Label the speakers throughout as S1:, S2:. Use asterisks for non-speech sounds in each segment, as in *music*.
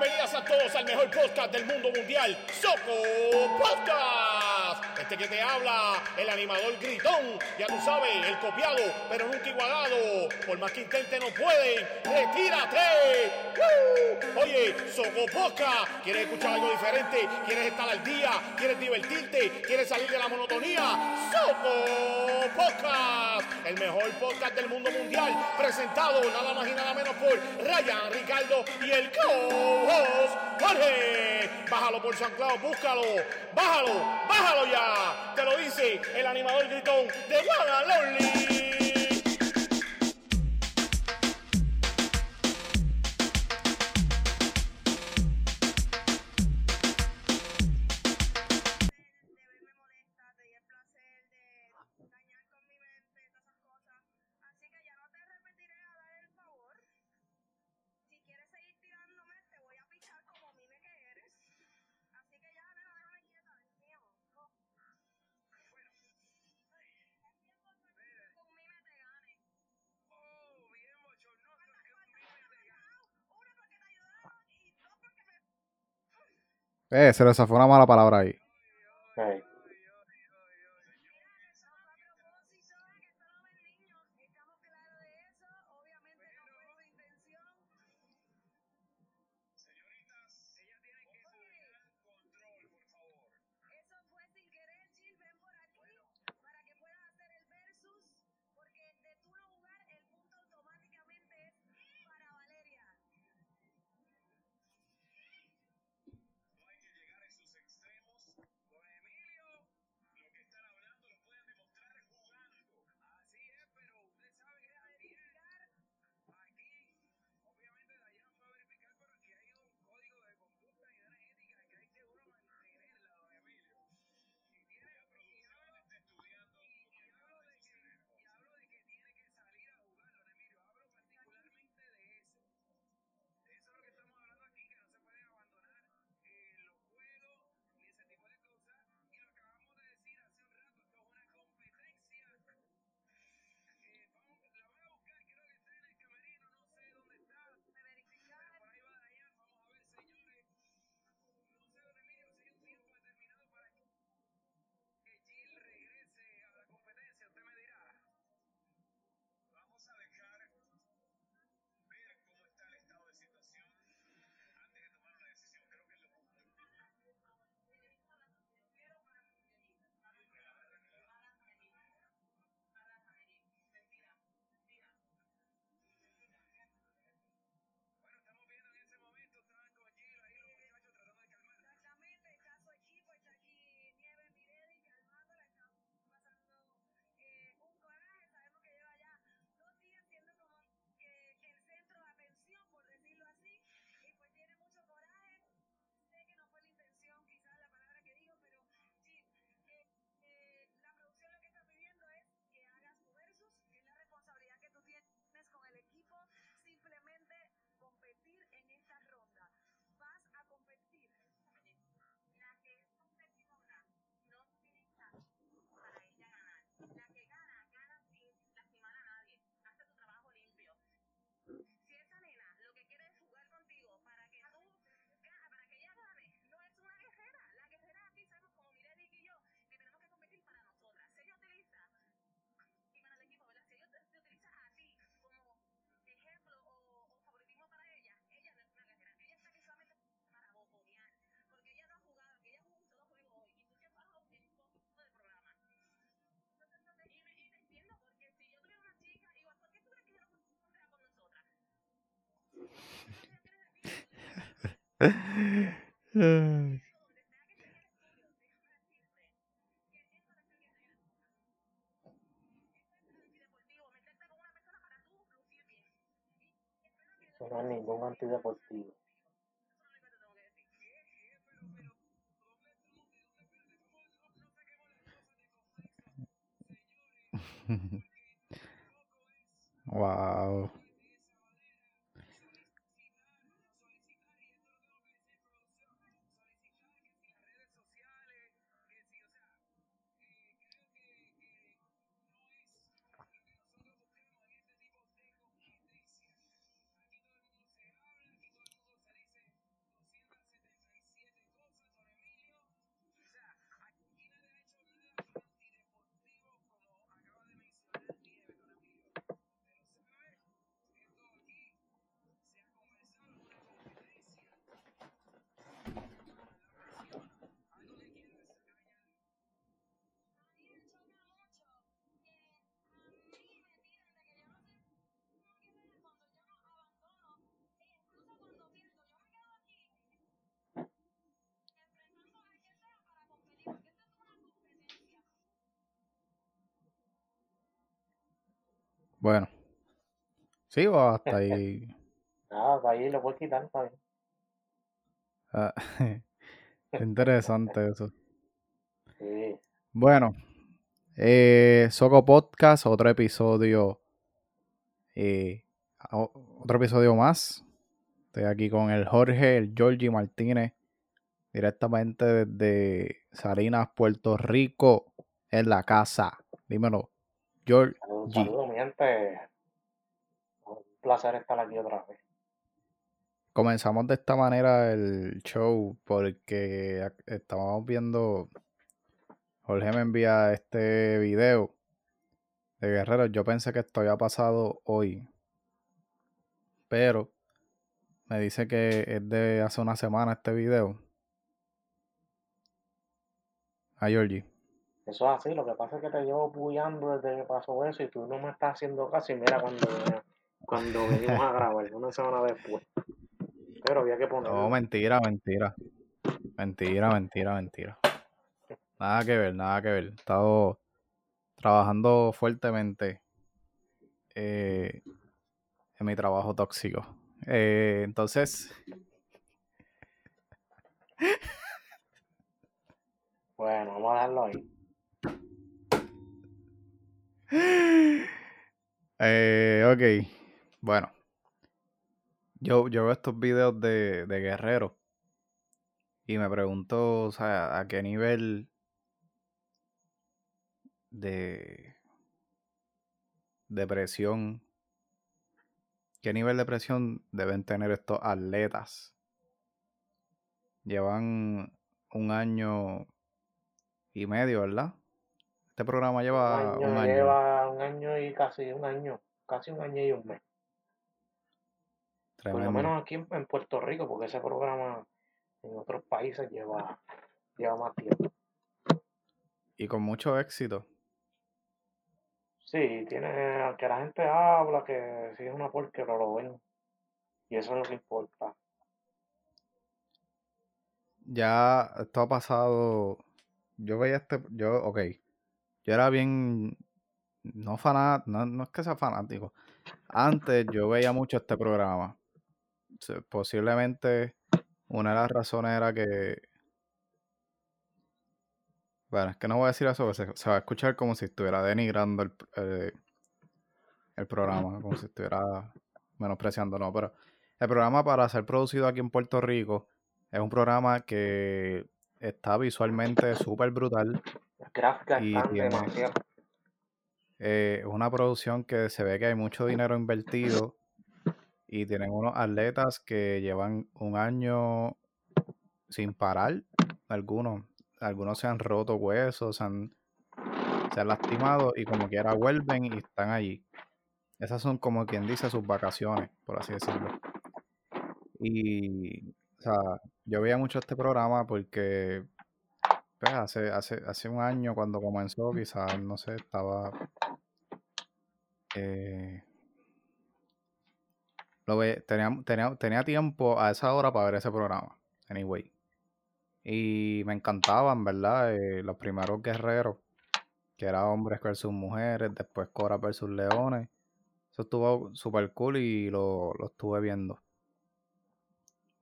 S1: bienvenidas a todos al mejor podcast del mundo mundial, Soco Podcast que te habla, el animador gritón, ya tú sabes, el copiado, pero nunca igualado, por más que intente no pueden, retírate. ¡Woo! Oye, Socopoca, ¿quieres escuchar algo diferente? ¿Quieres estar al día? ¿Quieres divertirte? ¿Quieres salir de la monotonía? Socopoca, el mejor podcast del mundo mundial, presentado nada más y nada menos por Ryan Ricardo y el co-host Jorge. Bájalo por San Clau, búscalo, bájalo, bájalo ya. Te lo dice el animador gritón de
S2: Guadalonly.
S3: Eh, se le zafó una mala palabra ahí.
S4: Ningún antideportivo. *laughs*
S3: wow.
S5: Bueno. Sí, o hasta *laughs* ahí.
S6: Nada, para ahí lo puedes quitar, bien.
S5: Ah, *laughs* interesante *laughs* eso.
S6: Sí.
S5: Bueno, eh, Soco Podcast, otro episodio. eh, otro episodio más. Estoy aquí con el Jorge, el Georgie Martínez, directamente desde Salinas, Puerto Rico, en la casa. Dímelo, Georgie.
S6: Saludos, saludos, mi gente. Un placer estar aquí otra vez.
S5: Comenzamos de esta manera el show porque estábamos viendo. Jorge me envía este video de Guerrero. Yo pensé que esto había pasado hoy, pero me dice que es de hace una semana este video. A Georgie.
S6: Eso es así, lo que pasa es que te llevo bullando desde que pasó eso y tú no me estás haciendo caso y mira cuando, cuando venimos a grabar, una semana después. Pero había que ponerlo.
S5: No, mentira, mentira. Mentira, mentira, mentira. Nada que ver, nada que ver. He estado trabajando fuertemente eh, en mi trabajo tóxico. Eh, entonces,
S6: Bueno, vamos a dejarlo ahí.
S5: Eh, ok. Bueno, yo, yo veo estos videos de, de guerreros y me pregunto, o sea, a qué nivel de depresión, qué nivel de presión deben tener estos atletas. Llevan un año y medio, ¿verdad? Este programa lleva
S6: un año,
S5: un año.
S6: lleva un año y casi un año, casi un año y un mes. Por lo menos aquí en, en Puerto Rico, porque ese programa en otros países lleva, lleva más tiempo.
S5: Y con mucho éxito.
S6: Sí, tiene que la gente habla que si es una porque no lo ven. Y eso es lo que importa.
S5: Ya esto ha pasado. Yo veía este. Yo, ok. Yo era bien. No fanático. No, no es que sea fanático. Antes yo veía mucho este programa. Posiblemente una de las razones era que. Bueno, es que no voy a decir eso, porque se, se va a escuchar como si estuviera denigrando el, eh, el programa, como si estuviera menospreciando, no, pero el programa para ser producido aquí en Puerto Rico es un programa que está visualmente súper brutal.
S6: Las gráficas
S5: Y
S6: están
S5: tiene-
S6: demasiado.
S5: Eh, es una producción que se ve que hay mucho dinero invertido y tienen unos atletas que llevan un año sin parar. Algunos, algunos se han roto huesos, se han, se han lastimado y como quiera vuelven y están allí. Esas son como quien dice sus vacaciones, por así decirlo. Y, o sea, yo veía mucho este programa porque pues, hace, hace, hace un año cuando comenzó, quizás, no sé, estaba eh, lo ve, tenía, tenía, tenía tiempo a esa hora para ver ese programa. Anyway. Y me encantaban, ¿verdad? Eh, los primeros guerreros, que era hombres versus mujeres, después Cora versus leones. Eso estuvo súper cool y lo, lo estuve viendo.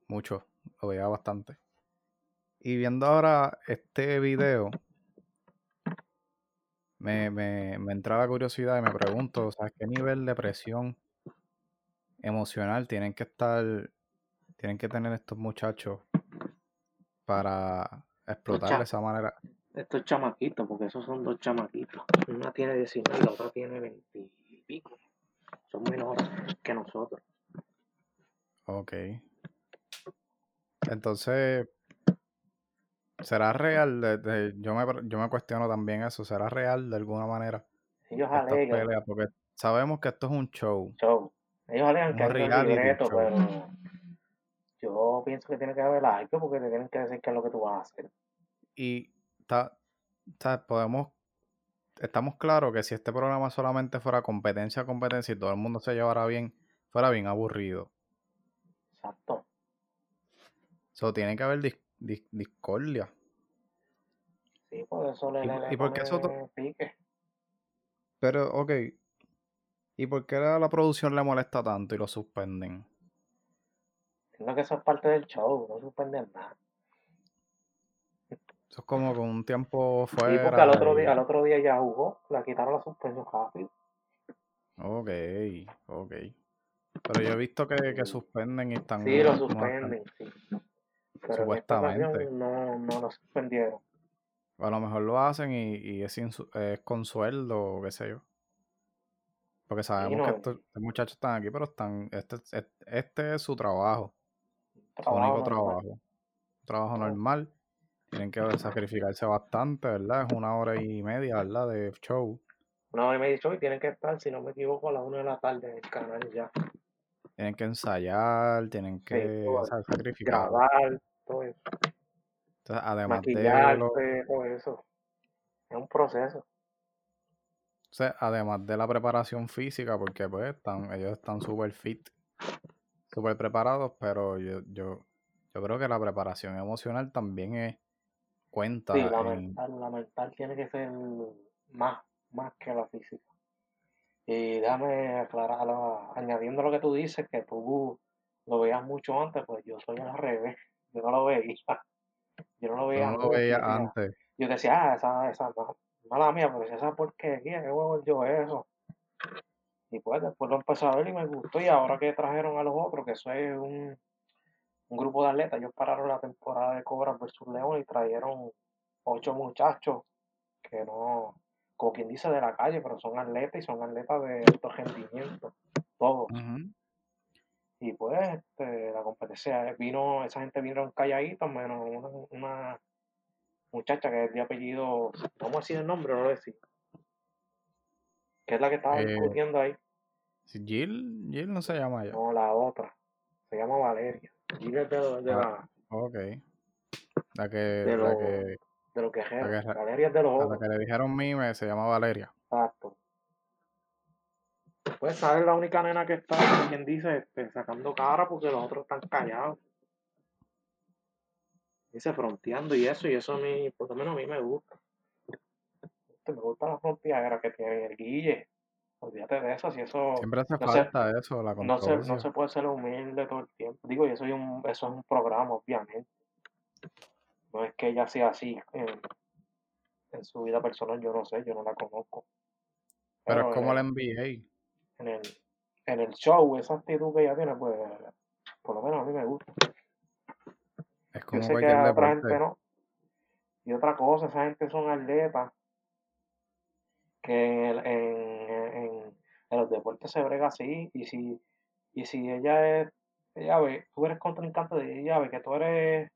S5: Mucho, lo veía bastante. Y viendo ahora este video, me, me, me entra la curiosidad y me pregunto, o sea, ¿qué nivel de presión emocional tienen que estar, tienen que tener estos muchachos para explotar de esa manera?
S6: Estos chamaquitos, porque esos son dos chamaquitos. Una tiene 19 y la otra tiene 20 y pico. Son menores que nosotros.
S5: Ok. Entonces, ¿será real? de- de- yo, me, yo me cuestiono también eso. ¿Será real de alguna manera
S6: Ellos alegan,
S5: peleas? Porque sabemos que esto es un show.
S6: show. Ellos alegan que hay un libreto, pero yo pienso que tiene que haber algo porque te tienen que decir qué es lo que tú vas a hacer.
S5: Y ta- ta- podemos, estamos claros que si este programa solamente fuera competencia a competencia y todo el mundo se llevara bien, fuera bien aburrido.
S6: Exacto.
S5: So, tiene que haber dis- dis- discordia.
S6: Sí, por eso le,
S5: ¿Y-
S6: le, le
S5: y por qué eso
S6: pique.
S5: Pero, ok. ¿Y por qué la producción le molesta tanto y lo suspenden?
S6: Entiendo que eso es parte del show, no suspenden nada.
S5: Eso es como con un tiempo
S6: Sí, porque
S5: fuera.
S6: al otro día, al otro día ya jugó, le quitaron la suspensión rápido.
S5: Ok, ok. Pero yo he visto que, que suspenden y están.
S6: Sí, lo suspenden, sí. Pero
S5: Supuestamente.
S6: no, no lo suspendieron.
S5: A lo mejor lo hacen y, y es, es con sueldo o qué sé yo. Porque sabemos que estos, estos muchachos están aquí, pero están. Este, este, este es su trabajo. Su
S6: Trabajo
S5: único
S6: normal.
S5: trabajo. Un trabajo normal. Tienen que sacrificarse bastante, ¿verdad? Es una hora y media, ¿verdad? De show.
S6: Una hora y media de show y tienen que estar, si no me equivoco, a las una de la tarde en el canal ya.
S5: Tienen que ensayar, tienen que sacrificar.
S6: Grabar, todo eso.
S5: Entonces, además de lo,
S6: todo eso. Es un proceso.
S5: o sea, además de la preparación física, porque pues están, ellos están súper fit, súper preparados, pero yo, yo, yo creo que la preparación emocional también es cuenta
S6: Sí, la
S5: en-
S6: mental, la mental tiene que ser más, más que la física. Y déjame aclarar, la- añadiendo lo que tú dices, que tú lo veías mucho antes, pues yo soy al revés. Yo no lo veía. *laughs* Yo no lo veía
S5: no lo antes.
S6: Yo decía, ah, esa, esa, ma- mala mía, pero esa porquería, qué huevo yo eso. Y pues después lo empecé a ver y me gustó. Y ahora que trajeron a los otros, que eso es un, un grupo de atletas, ellos pararon la temporada de Cobras versus León y trajeron ocho muchachos que no, como quien dice, de la calle, pero son atletas y son atletas de alto rendimiento, todos.
S5: Ujú.
S6: Y pues este, la competencia vino, esa gente vino calladitos, menos una, una muchacha que es de apellido, vamos a decir el nombre, no lo decir. Que es la que estaba
S5: Eh,
S6: discutiendo ahí.
S5: Jill, Jill no se llama ya.
S6: No, la otra. Se llama Valeria. Y es de, de,
S5: Ah.
S6: la,
S5: Ok. La que,
S6: de,
S5: la
S6: los,
S5: que,
S6: de
S5: la que-
S6: Valeria es de los
S5: a la que le dijeron mime se llama Valeria.
S6: Exacto. Pues sabes la única nena que está, quien dice, este, sacando cara porque los otros están callados. Dice fronteando y eso, y eso a mí, por lo menos a mí me gusta. Este, Me gusta la fronteadera que tiene el Guille. Olvídate de eso, si eso
S5: Siempre hace
S6: no se,
S5: falta eso, la
S6: no se, no se puede ser humilde todo el tiempo. Digo, y eso es un, eso es un programa, obviamente. No es que ella sea así en, en su vida personal, yo no sé, yo no la conozco.
S5: Pero
S6: Pero
S5: es como la NBA.
S6: En el, en el show, esa actitud que ella tiene, pues, por lo menos a mí me gusta.
S5: Es
S6: Yo
S5: como
S6: sé que a otra gente no. Y otra cosa, esa gente son atletas que en, en, en, en los deportes se brega así. Y si, y si ella es, ella ve, tú eres contrincante de ella, ve que tú eres,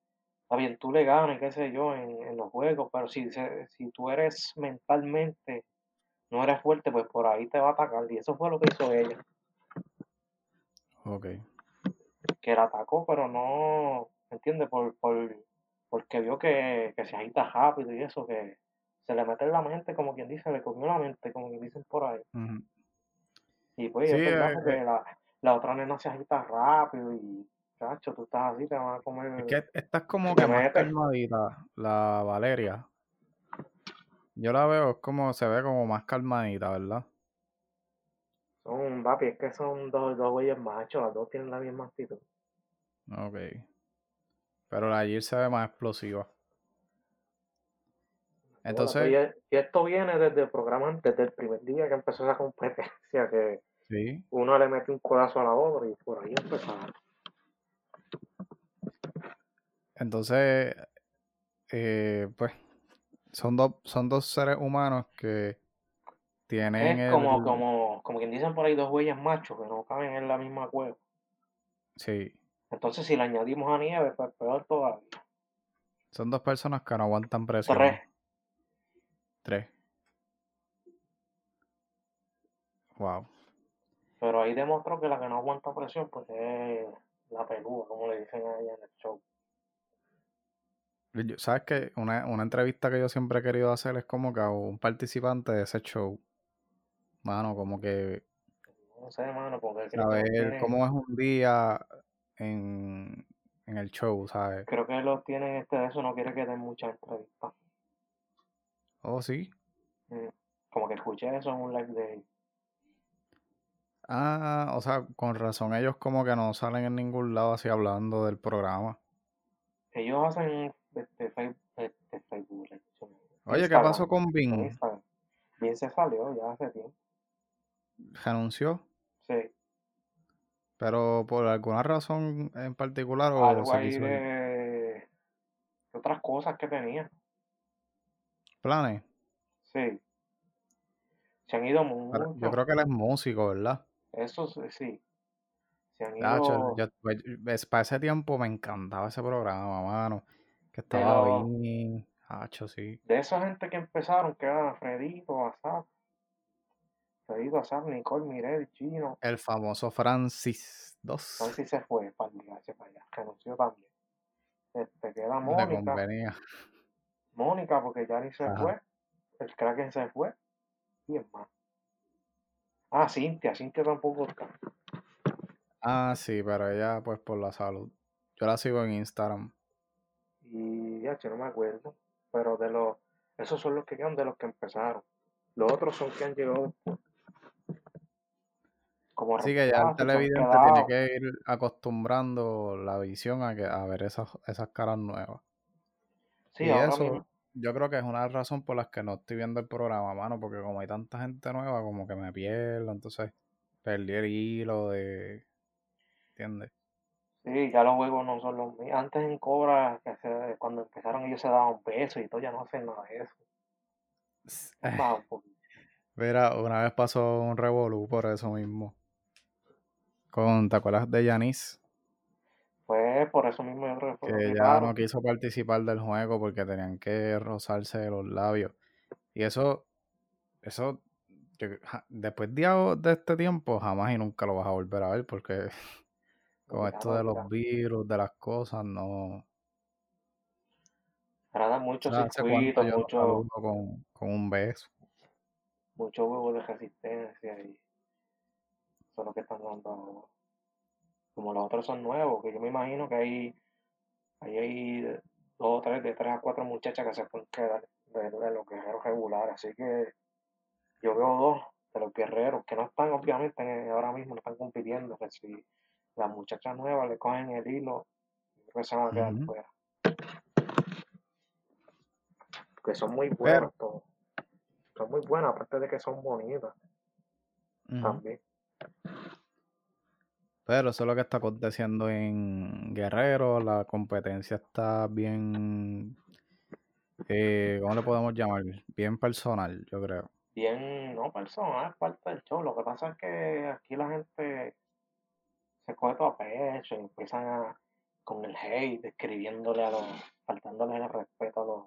S6: bien, tú le ganas, qué sé yo, en, en los juegos, pero si, se- si tú eres mentalmente, no eres fuerte, pues por ahí te va a atacar. Y eso fue lo que hizo ella,
S5: Ok.
S6: que la atacó, pero no, ¿entiendes? Por, por, porque vio que, que se agita rápido y eso, que se le mete en la mente, como quien dice, le comió la mente, como quien dicen por ahí. Y pues
S5: Sí,
S6: es verdad
S5: eh,
S6: porque
S5: eh,
S6: la, la otra nena se agita rápido y, chacho, tú estás así, te van a
S5: es
S6: comer,
S5: que esta es como que más calmadita, la Valeria. Yo la veo, es como, se ve como más calmadita, ¿verdad?
S6: Son, papi, es que son dos, dos güeyes machos, las dos tienen la misma actitud.
S5: Ok. Pero la Jill se ve más explosiva. Entonces,
S6: Y, y esto viene desde el programa, desde el primer día que empezó esa competencia, que
S5: sí.
S6: uno le mete un codazo a la otra y por ahí empezaron.
S5: Entonces, eh, pues, son dos, son dos seres humanos que tienen
S6: Es como,
S5: el...
S6: como, como quien dicen por ahí, dos güeyes machos que no caben en la misma cueva.
S5: Sí.
S6: Entonces, si le añadimos a nieve, pues peor todavía.
S5: Son dos personas que no aguantan presión.
S6: Tres.
S5: Tres. Wow.
S6: Pero ahí demostró que la que no aguanta presión, pues es la peluda, como le dicen a ella en el show.
S5: ¿Sabes qué? Una, una entrevista que yo siempre he querido hacer es como que a un participante de ese show. Mano, como que
S6: No sé, mano, porque que tienen,
S5: cómo es un día en, en el show, ¿sabes?
S6: creo que los tienen este de eso, no quiere que den muchas entrevistas.
S5: Oh, sí.
S6: Mm, Como que escuché eso en un live de.
S5: Ah, o sea, con razón ellos como que no salen en ningún lado así hablando del programa.
S6: Ellos hacen este, Facebook, Facebook
S5: Oye, ¿qué pasó con Bing?
S6: Instagram. Bien se salió ya hace tiempo.
S5: ¿Renunció?
S6: Sí.
S5: ¿Pero por alguna razón en particular o
S6: Algo
S5: se
S6: ahí
S5: quiso ir?
S6: de, de otras cosas que tenía.
S5: ¿Planes?
S6: Sí. Se han ido
S5: Pero yo
S6: mucho.
S5: creo que él es músico, ¿verdad?
S6: Eso sí. Se han ido.
S5: yo- pues, es- para ese tiempo me encantaba ese programa, mano. Que estaba
S6: Pero
S5: bien. Hacho, sí.
S6: de esa gente que empezaron, que eran Fredito, Asaf, Fredito, Asaf, Nicole, Mirel, Chino.
S5: El famoso Francis 2.
S6: Francis se fue para allá, renunció también. Este, queda
S5: Le
S6: Mónica,
S5: convenía.
S6: Mónica, porque ya ni se
S5: Ajá.
S6: fue. El Kraken se fue. Y es más. Ah, Cintia, Cintia tampoco está.
S5: Ah, sí, pero ella, pues por la salud. Yo la sigo en Instagram.
S6: Y ya, yo no me acuerdo. Pero de los. Esos son los que quedan de los que empezaron. Los otros son que han llegado después. Como
S5: Así que ya el televidente tiene que ir acostumbrando la visión a, que, a ver esas, esas caras nuevas.
S6: Sí,
S5: y eso,
S6: mismo.
S5: yo creo que es una razón por las que no estoy viendo el programa, mano, porque como hay tanta gente nueva, como que me pierdo, entonces perdí el hilo de... ¿Entiendes?
S6: Sí, ya los juegos no son los mismos. Antes en Cobra, que se- cuando empezaron ellos se daban besos y todo, ya no hacen nada de eso. Un poquito.
S5: Mira, una vez pasó un revolú por eso mismo. Con, ¿te acuerdas de Yanis?
S6: Pues por eso mismo yo creo que quitaron.
S5: no quiso participar del juego porque tenían que rozarse los labios. Y eso, eso, yo- después de, de este tiempo, jamás y nunca lo vas a volver a ver porque *laughs* con esto de
S6: lo
S5: los virus, de las cosas, no.
S6: Ahora dan muchos circuitos,
S5: saludo con, con un beso.
S6: muchos juegos de resistencia y eso es lo que están dando. Como los otros son nuevos, que yo me imagino que hay, ahí hay dos o tres, de tres a cuatro muchachas que se pueden quedar de, de los guerreros regulares. Así que yo veo dos de los guerreros que no están, obviamente, en- ahora mismo no están compitiendo. Que si las muchachas nuevas le cogen el hilo, creo que se van a quedar fuera. Que son muy buenas todos. Son muy buenas, aparte de que son bonitas también.
S5: pero eso es lo que está aconteciendo en Guerrero. La competencia está bien, eh, ¿cómo le podemos llamar? Bien personal, yo creo.
S6: Bien, no personal, es parte del show. Lo que pasa es que aquí la gente se coge todo a pecho y empiezan a, con el hate, escribiéndole a los, faltándole el respeto a los,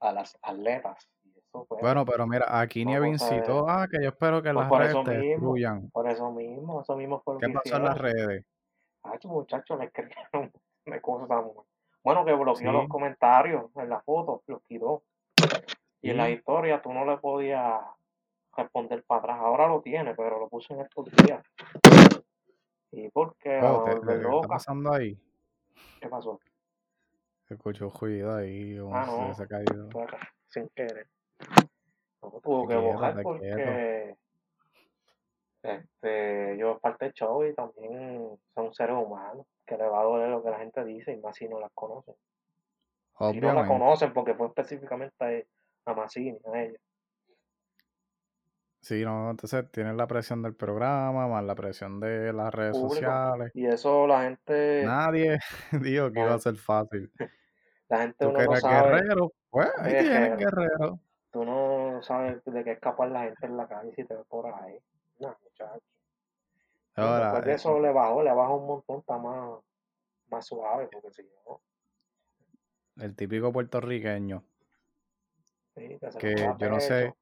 S6: a las atletas. Y eso pues,
S5: Bueno, pero mira, aquí Nieve incitó a que yo espero que
S6: pues
S5: las redes te destruyan.
S6: por eso mismo, eso mismo fue lo
S5: ¿Qué
S6: que
S5: pasó en las redes?
S6: Ah, estos muchachos le escribieron de cosas a. Bueno, que bloqueó los comentarios en la foto, los quitó. Y en la historia tú no le podías responder para atrás. Ahora lo tiene, pero lo puso en estos días. Y
S5: oh, te-
S6: volver
S5: te- ¿qué está pasando ahí?
S6: ¿Qué pasó?
S5: Se escuchó ruido ahí, como
S6: Ah,
S5: si se
S6: no,
S5: hubiese caído.
S6: acá, sin querer. No, tuvo que borrar porque este, yo es parte del show y también son seres humanos que le va a doler lo que la gente dice y más si no las conocen. Si no la
S5: Obviamente.
S6: conocen porque fue específicamente a Massini, a ella.
S5: Sí, no, entonces tienes la presión del programa, más la presión de las redes
S6: Público.
S5: sociales.
S6: Y eso la gente,
S5: Nadie *laughs* dijo que iba a ser fácil. *laughs*
S6: la gente
S5: Tú
S6: uno
S5: que
S6: no sabe,
S5: guerrero, pues ahí
S6: es
S5: tienes
S6: guerrero.
S5: guerrero.
S6: Tú no sabes de qué es capaz la gente en la calle si te ve por ahí. No, muchacho. Y
S5: Ahora,
S6: después de
S5: eh,
S6: eso le bajó, le bajó un montón, está más, más suave, porque si no,
S5: el típico puertorriqueño,
S6: sí, que se
S5: que yo no sé.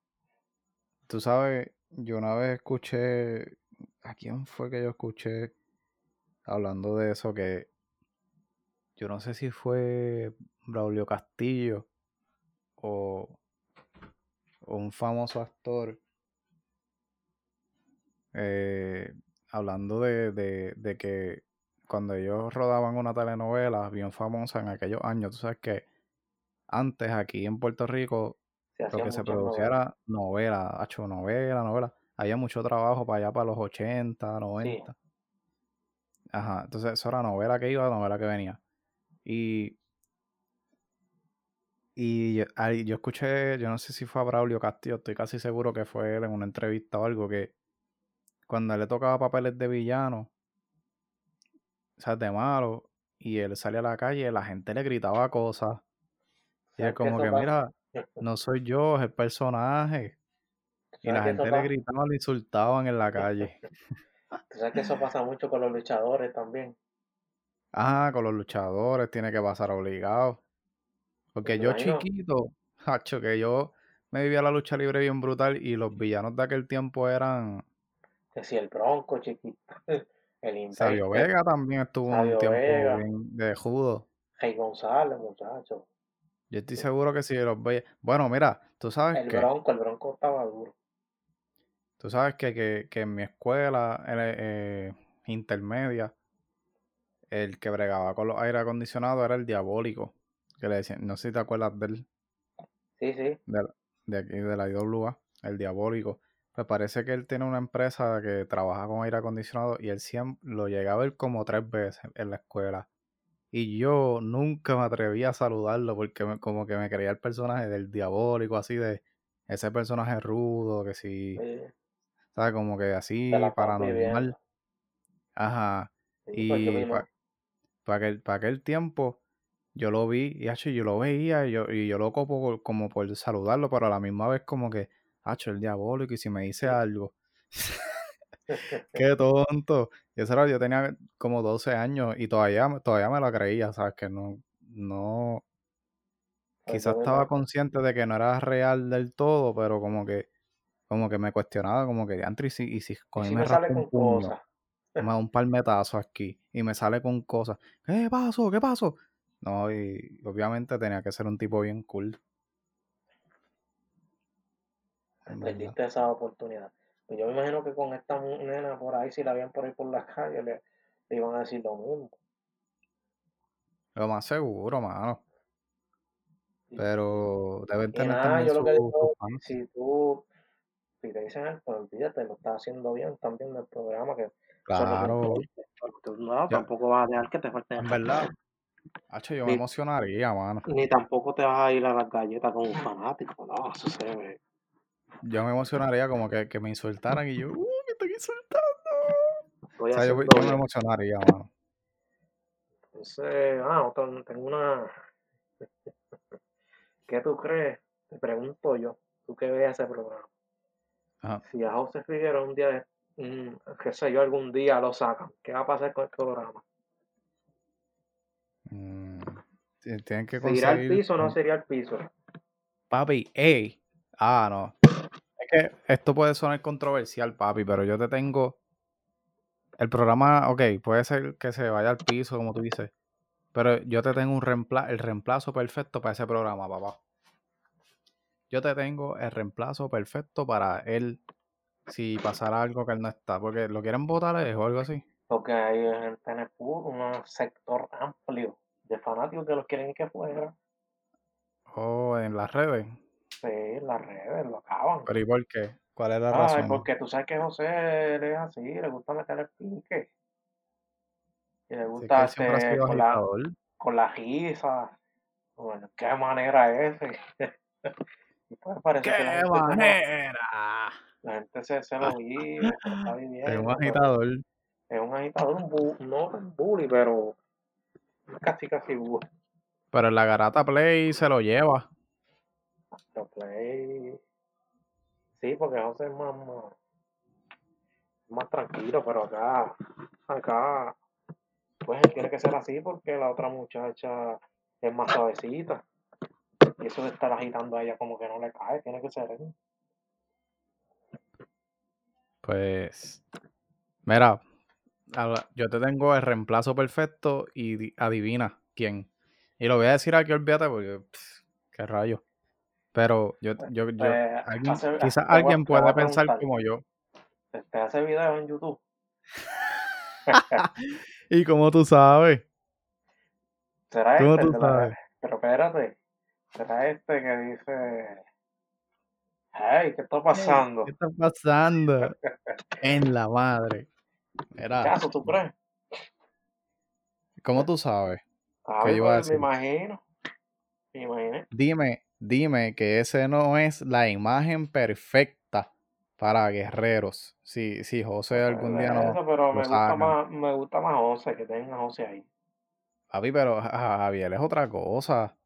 S5: Tú sabes, yo una vez escuché, ¿a quién fue que yo escuché hablando de eso? Que yo no sé si fue Braulio Castillo o, o un famoso actor eh, hablando de, de, de que cuando ellos rodaban una telenovela bien famosa en aquellos años, tú sabes que antes aquí en Puerto Rico
S6: Se
S5: lo que se
S6: muchas
S5: producía
S6: novelas.
S5: era novela, hecho novela, novela. Había mucho trabajo para allá, para los 80,
S6: Sí,
S5: 90. Ajá, entonces eso era novela que iba, novela que venía. Y, y yo, ahí yo escuché, yo no sé si fue a Braulio Castillo, estoy casi seguro que fue él en una entrevista o algo, que cuando él le tocaba papeles de villano, o sea, de malo, y él salía a la calle, la gente le gritaba cosas. Y es como que,
S6: pasa,
S5: mira, no soy yo, es el personaje. Y la gente le
S6: pasa,
S5: gritaban, le insultaban en la calle. *laughs*
S6: tú sabes que eso pasa mucho con los luchadores también.
S5: Ah, con los luchadores tiene que pasar obligado. Porque
S6: Me
S5: yo
S6: imagino,
S5: chiquito, *laughs* hacho, que yo me vivía la lucha libre bien brutal y los villanos de aquel tiempo eran
S6: que si el Bronco, chiquito, *laughs* el
S5: Sabio Vega también estuvo un
S6: Sabio
S5: tiempo
S6: Vega,
S5: bien de judo.
S6: Rey González, muchacho.
S5: Yo estoy seguro que si los veía. Bueno, mira, tú sabes
S6: El
S5: que,
S6: Bronco, el Bronco estaba duro.
S5: tú sabes que, que, que en mi escuela eh, eh, intermedia, el que bregaba con los aire acondicionados era el diabólico. Que le decían, no sé si te acuerdas de él,
S6: Sí, sí,
S5: de, de aquí de la IWA, el diabólico. Pues parece que él tiene una empresa que trabaja con aire acondicionado y él siempre lo llega a ver como tres veces en la escuela. Y yo nunca me atreví a saludarlo porque me- como que me creía el personaje del diabólico, así de ese personaje rudo, que si,
S6: sí,
S5: ¿sabes? Como que así, paranormal. Ajá.
S6: Sí, pues
S5: Y para aquel, pa aquel tiempo yo lo vi y hacho, yo lo veía y yo, y yo loco por- como por saludarlo, pero a la misma vez como que, hacho, el diabólico, y si me dice algo, *laughs* qué tonto. Y eso era, yo tenía como 12 años y todavía, todavía me lo creía, ¿sabes? Que no, no, quizás estaba consciente de que no era real del todo, pero como que, como que me cuestionaba, como que, antes y si, y si
S6: Y
S5: con él
S6: si
S5: me
S6: me sale con cosas.
S5: me da un palmetazo aquí y me sale con cosas, ¿qué pasó? ¿Qué pasó? No, y obviamente tenía que ser un tipo bien cool.
S6: Perdiste esa oportunidad. Pues yo me imagino que con esta nena por ahí, si la veían por ahí por la calle, le, le iban a decir lo mismo.
S5: Lo más seguro, mano. Pero deben tener
S6: nada,
S5: también
S6: yo lo que digo, si tú, si te dicen algo, pues olvídate, lo estás haciendo bien también del programa, que
S5: Claro,
S6: tú no,
S5: ya,
S6: tampoco vas a dejar que te falten
S5: en verdad, hacho, yo me
S6: Ni,
S5: emocionaría, mano.
S6: ni tampoco te vas a ir a las galletas con un fanático, no, eso se ve.
S5: Yo me emocionaría como que, que me insultaran y yo, ¡uh, me están insultando! O sea, yo, yo me emocionaría, mano.
S6: Entonces, ah, tengo una, *laughs* ¿qué tú crees? Te pregunto yo, tú que veas ese programa.
S5: Ajá.
S6: Si a José Figueroa un día, de- mm, qué sé yo, algún día lo sacan, ¿qué va a pasar con el programa?
S5: Mm, ti- tienen que
S6: ¿Se irá al
S5: conseguir
S6: piso o no
S5: un-
S6: se irá al piso?
S5: Papi, ey. Ah, no. Que esto puede sonar controversial, papi, pero yo te tengo. El programa, ok, puede ser que se vaya al piso, como tú dices. Pero yo te tengo un reempla el reemplazo perfecto para ese programa, papá. Yo te tengo el reemplazo perfecto para él si pasara algo que él no está. Porque lo quieren votar es o algo así.
S6: Porque hay en el un sector amplio de fanáticos que los quieren que fuera.
S5: O en las redes.
S6: Sí, las redes lo acaban.
S5: Pero ¿y por qué? ¿Cuál es la
S6: Ay,
S5: razón?
S6: porque tú sabes que José él es así, le gusta meter el pique. Y le gusta
S5: ha
S6: este, con la, con la risa. Bueno, qué manera es ese. *laughs* y pues parece
S5: ¡Qué
S6: que la gente se lo,
S5: manera!
S6: la gente se, se lo vive, se lo está *laughs*
S5: Es un
S6: viviendo,
S5: agitador.
S6: es un agitador, un bu- no un bully, pero casi casi bully.
S5: Pero en la garata play se lo lleva.
S6: Play. Sí, porque José es más, más, más tranquilo, pero acá, acá, pues él tiene que ser así porque la otra muchacha es más suavecita. Y eso de estar agitando a ella como que no le cae, tiene que ser él.
S5: Pues, mira, yo te tengo el reemplazo perfecto y di- adivina quién. Y lo voy a decir aquí, olvídate, porque qué rayo. Pero yo,
S6: Pues,
S5: yo, yo,
S6: pues,
S5: alguien,
S6: hace, *laughs*
S5: quizás
S6: a,
S5: alguien
S6: te voy
S5: puede
S6: a
S5: pensar como yo.
S6: ¿te, hace videos en YouTube? *laughs* *laughs*
S5: ¿Y cómo tú sabes?
S6: ¿Será
S5: ¿Cómo
S6: este
S5: tú sabes?
S6: Pero espérate, será este que dice Hey, ¿qué está pasando?
S5: ¿qué está pasando? En la madre. Mira,
S6: Chazo, ¿tú crees?
S5: ¿cómo tú sabes?
S6: A
S5: ¿Qué iba a
S6: pues, me
S5: decir?
S6: imagino. Me imaginé.
S5: Dime, dime que ese no es la imagen perfecta para guerreros. Si, si José algún día no
S6: eso, pero me gusta más, me gusta más José, que tenga José ahí.
S5: Papi, pero Ja- Ja- Javier es otra cosa.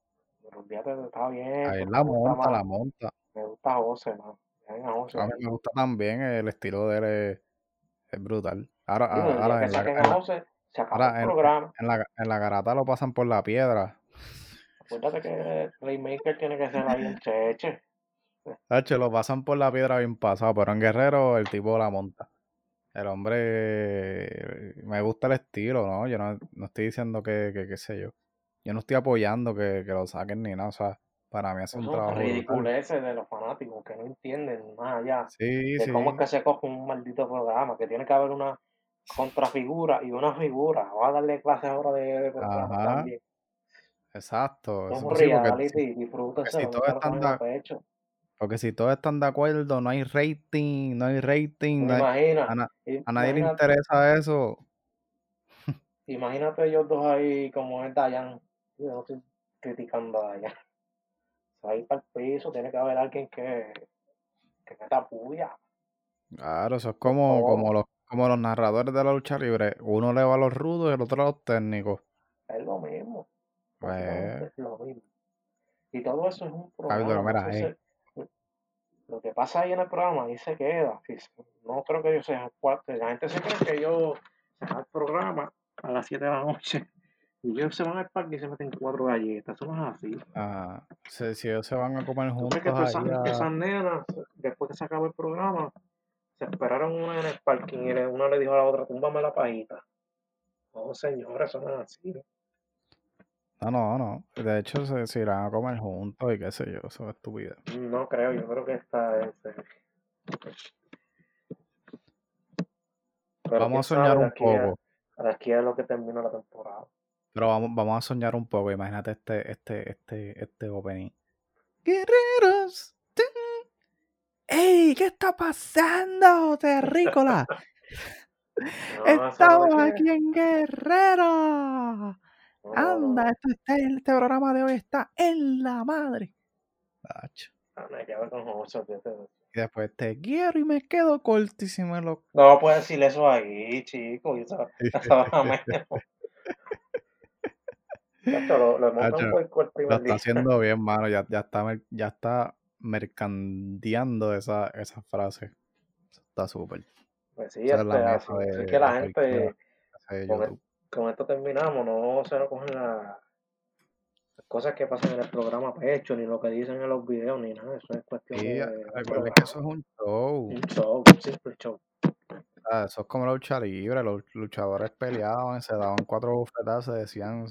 S6: Pero de- está bien,
S5: Javier la monta, la monta.
S6: me gusta José, José
S5: A mí me gusta también el estilo de él es, es brutal. Ahora, ahora, en la garata lo pasan por la piedra.
S6: Acuérdate que Playmaker tiene que ser ahí el *laughs* cheche.
S5: Lo pasan por la piedra bien pasado, pero en Guerrero el tipo la monta. El hombre, me gusta el estilo, ¿no? Yo no, no estoy diciendo que, que, qué sé yo. Yo no estoy apoyando que, que lo saquen ni nada, o sea, para mí hace un trabajo
S6: ridiculeces de los fanáticos que no entienden más allá
S5: Sí,
S6: de cómo es
S5: sí,
S6: que se coge un maldito programa, que tiene que haber una contrafigura y una figura. Vamos a darle clases ahora de, de programa
S5: ajá,
S6: también.
S5: Exacto.
S6: Es un
S5: sí, porque, si, porque si todos están de, porque si todos están de acuerdo, no hay rating, no hay rating, no hay-
S6: Imagina,
S5: a, na-
S6: i-
S5: a nadie le interesa eso.
S6: imagínate ellos dos ahí como es Dayan. Yo no estoy criticando a Dayan. Se va a ir para el piso, tiene que haber alguien que, que meta puya.
S5: Claro, eso es como, como los, como los narradores de la lucha libre. Uno le va a los rudos y el otro a los técnicos.
S6: es lo mismo.
S5: Pues,
S6: es. Y todo eso es un programa.
S5: mira, eh,
S6: se- lo que pasa ahí en el programa, ahí se queda. No creo que ellos sean cuatro. La gente se cree que ellos se al programa a las 7 de la noche y ellos se van al parque y se meten cuatro galletas. Eso no es así.
S5: ah, si, si ellos se van a comer
S6: ¿Tú crees que
S5: juntos
S6: todas
S5: ahí
S6: esas,
S5: a...
S6: esas nenas, después que se acabó el programa, se esperaron una en el parking y una le dijo a la otra, túmbame la pajita? No, señora, eso no es así.
S5: No, no, no. De hecho, se, se irán a comer juntos y qué sé yo, eso es estúpido.
S6: No creo, yo creo que esta es. eh, Pero
S5: Vamos a soñar un
S6: aquí a,
S5: poco.
S6: de aquí a lo que termina la temporada.
S5: Pero vamos, vamos a soñar un poco. Imagínate este, este, este, este opening. Guerreros. ¡Tin! ¡Ey! ¿Qué está pasando, terrícola? *laughs*
S6: No, no
S5: Estamos aquí en Guerrero.
S6: No,
S5: Anda, esto está, este programa de hoy está en la madre.
S6: No, con eso.
S5: Y después te quiero y me quedo cortísimo en lo...
S6: No puedes decirle eso ahí, chico. Y eso. Chacho, *laughs* lo, lo por el
S5: lo está haciendo *laughs* bien, mano. Ya, ya está, ya está mercandeando esa, esa frase. Eso está súper.
S6: Pues sí,
S5: es la
S6: este, así, así
S5: de,
S6: que la
S5: de
S6: gente, con. Con esto terminamos, no se lo cogen la- las cosas que pasan en el programa pecho, ni lo que dicen en los videos, ni nada. Eso es cuestión
S5: Y
S6: de,
S5: recuerden que eso es un show.
S6: Un show, un simple show.
S5: Ah, Eso es como la lucha libre. Los luchadores peleaban, se daban cuatro bofetadas, se decían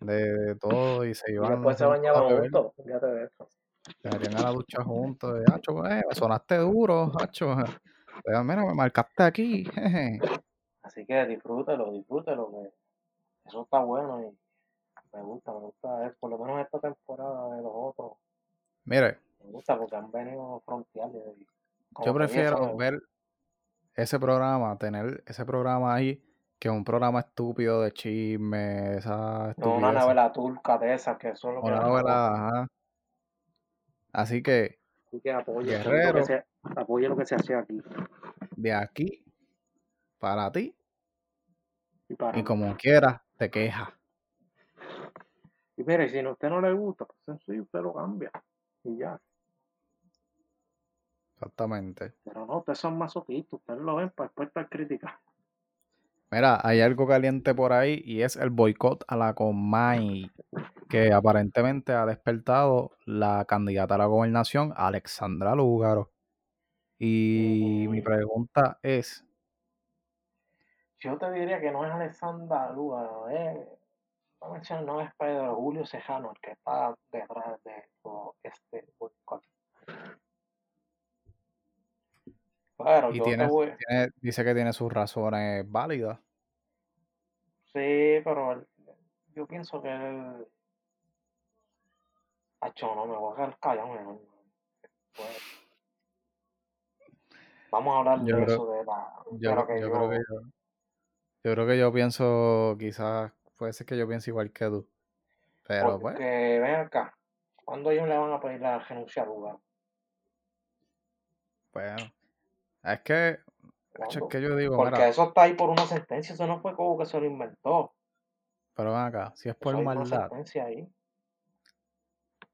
S5: de, todo y se
S6: Y
S5: iban
S6: después se bañaban juntos, fíjate de eso.
S5: Se metían a la ducha juntos. Hacho, eh, sonaste duro, hacho. Mira, me marcaste aquí. jeje".
S6: Así que disfrútelo, disfrútelo, que eso está bueno y me gusta, me gusta, por lo menos esta temporada de los otros,
S5: Mire,
S6: me gusta porque han venido fronteales y
S5: yo prefiero ver ese programa, tener ese programa ahí, que un programa estúpido de chisme, esa
S6: no una novela turca de esas que son lo que
S5: Una novela, ajá. Así que,
S6: Así que apoye, lo que se, apoye lo que se hace aquí.
S5: De aquí para ti
S6: y para
S5: y
S6: mí.
S5: como quieras te quejas.
S6: Y mire, si a usted no le gusta, pues sencillo, usted lo cambia y ya.
S5: Exactamente.
S6: Pero no, ustedes son masoquistas, ustedes lo ven para después estar criticando.
S5: Mira, hay algo caliente por ahí y es el boicot a la Comay, que aparentemente ha despertado la candidata a la gobernación, Alexandra Lúgaro. Y mi pregunta es,
S6: Yo te diría que no es Alexandra Lúgaro, es, decir, no es Pedro Julio Cejano el que está detrás de todo este boicot. Pero
S5: y tiene,
S6: voy,
S5: tiene- dice que tiene sus razones válidas.
S6: sí, pero yo pienso que él, Acho, no me voy a quedar callado. Pues, Vamos a hablar
S5: Yo
S6: de
S5: creo,
S6: eso, de la...
S5: yo,
S6: que
S5: yo creo que
S6: yo...
S5: creo que yo pienso, quizás, puede ser que yo piense igual que tú. Pero pues,
S6: Porque, ven acá, ¿cuándo ellos le van a pedir la renuncia a Lugaro?
S5: bueno. Es que, es que yo digo,
S6: Porque
S5: mira,
S6: eso está ahí por una sentencia, eso no fue como que se lo inventó.
S5: pero ven acá, si es por
S6: Eso hay una
S5: maldad,
S6: ahí.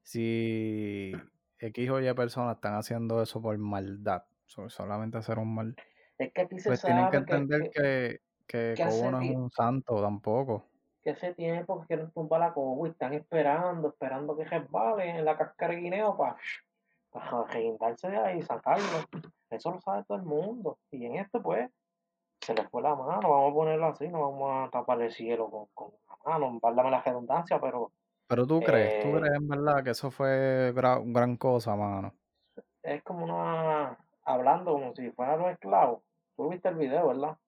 S5: si X o Y personas están haciendo eso por maldad, so- solamente hacer un mal,
S6: Es que aquí se
S5: pues tienen que entender
S6: que,
S5: que, que
S6: que
S5: no es un santo tampoco.
S6: que hace tiempo que quieren tumbar la Cobo y están esperando, esperando que resbale en la cáscara de guineo para, reguindarse de ahí y sacarlo. Eso lo sabe todo el mundo. Y en esto, pues, se les fue la mano, vamos a ponerlo así, no vamos a tapar el cielo con, con la mano, válgame la redundancia, pero
S5: Pero tú crees, tú
S6: eh,
S5: crees en verdad que eso fue gra- gran cosa, mano.
S6: es como una, hablando como si fueran los esclavos. Tú viste el video, ¿verdad?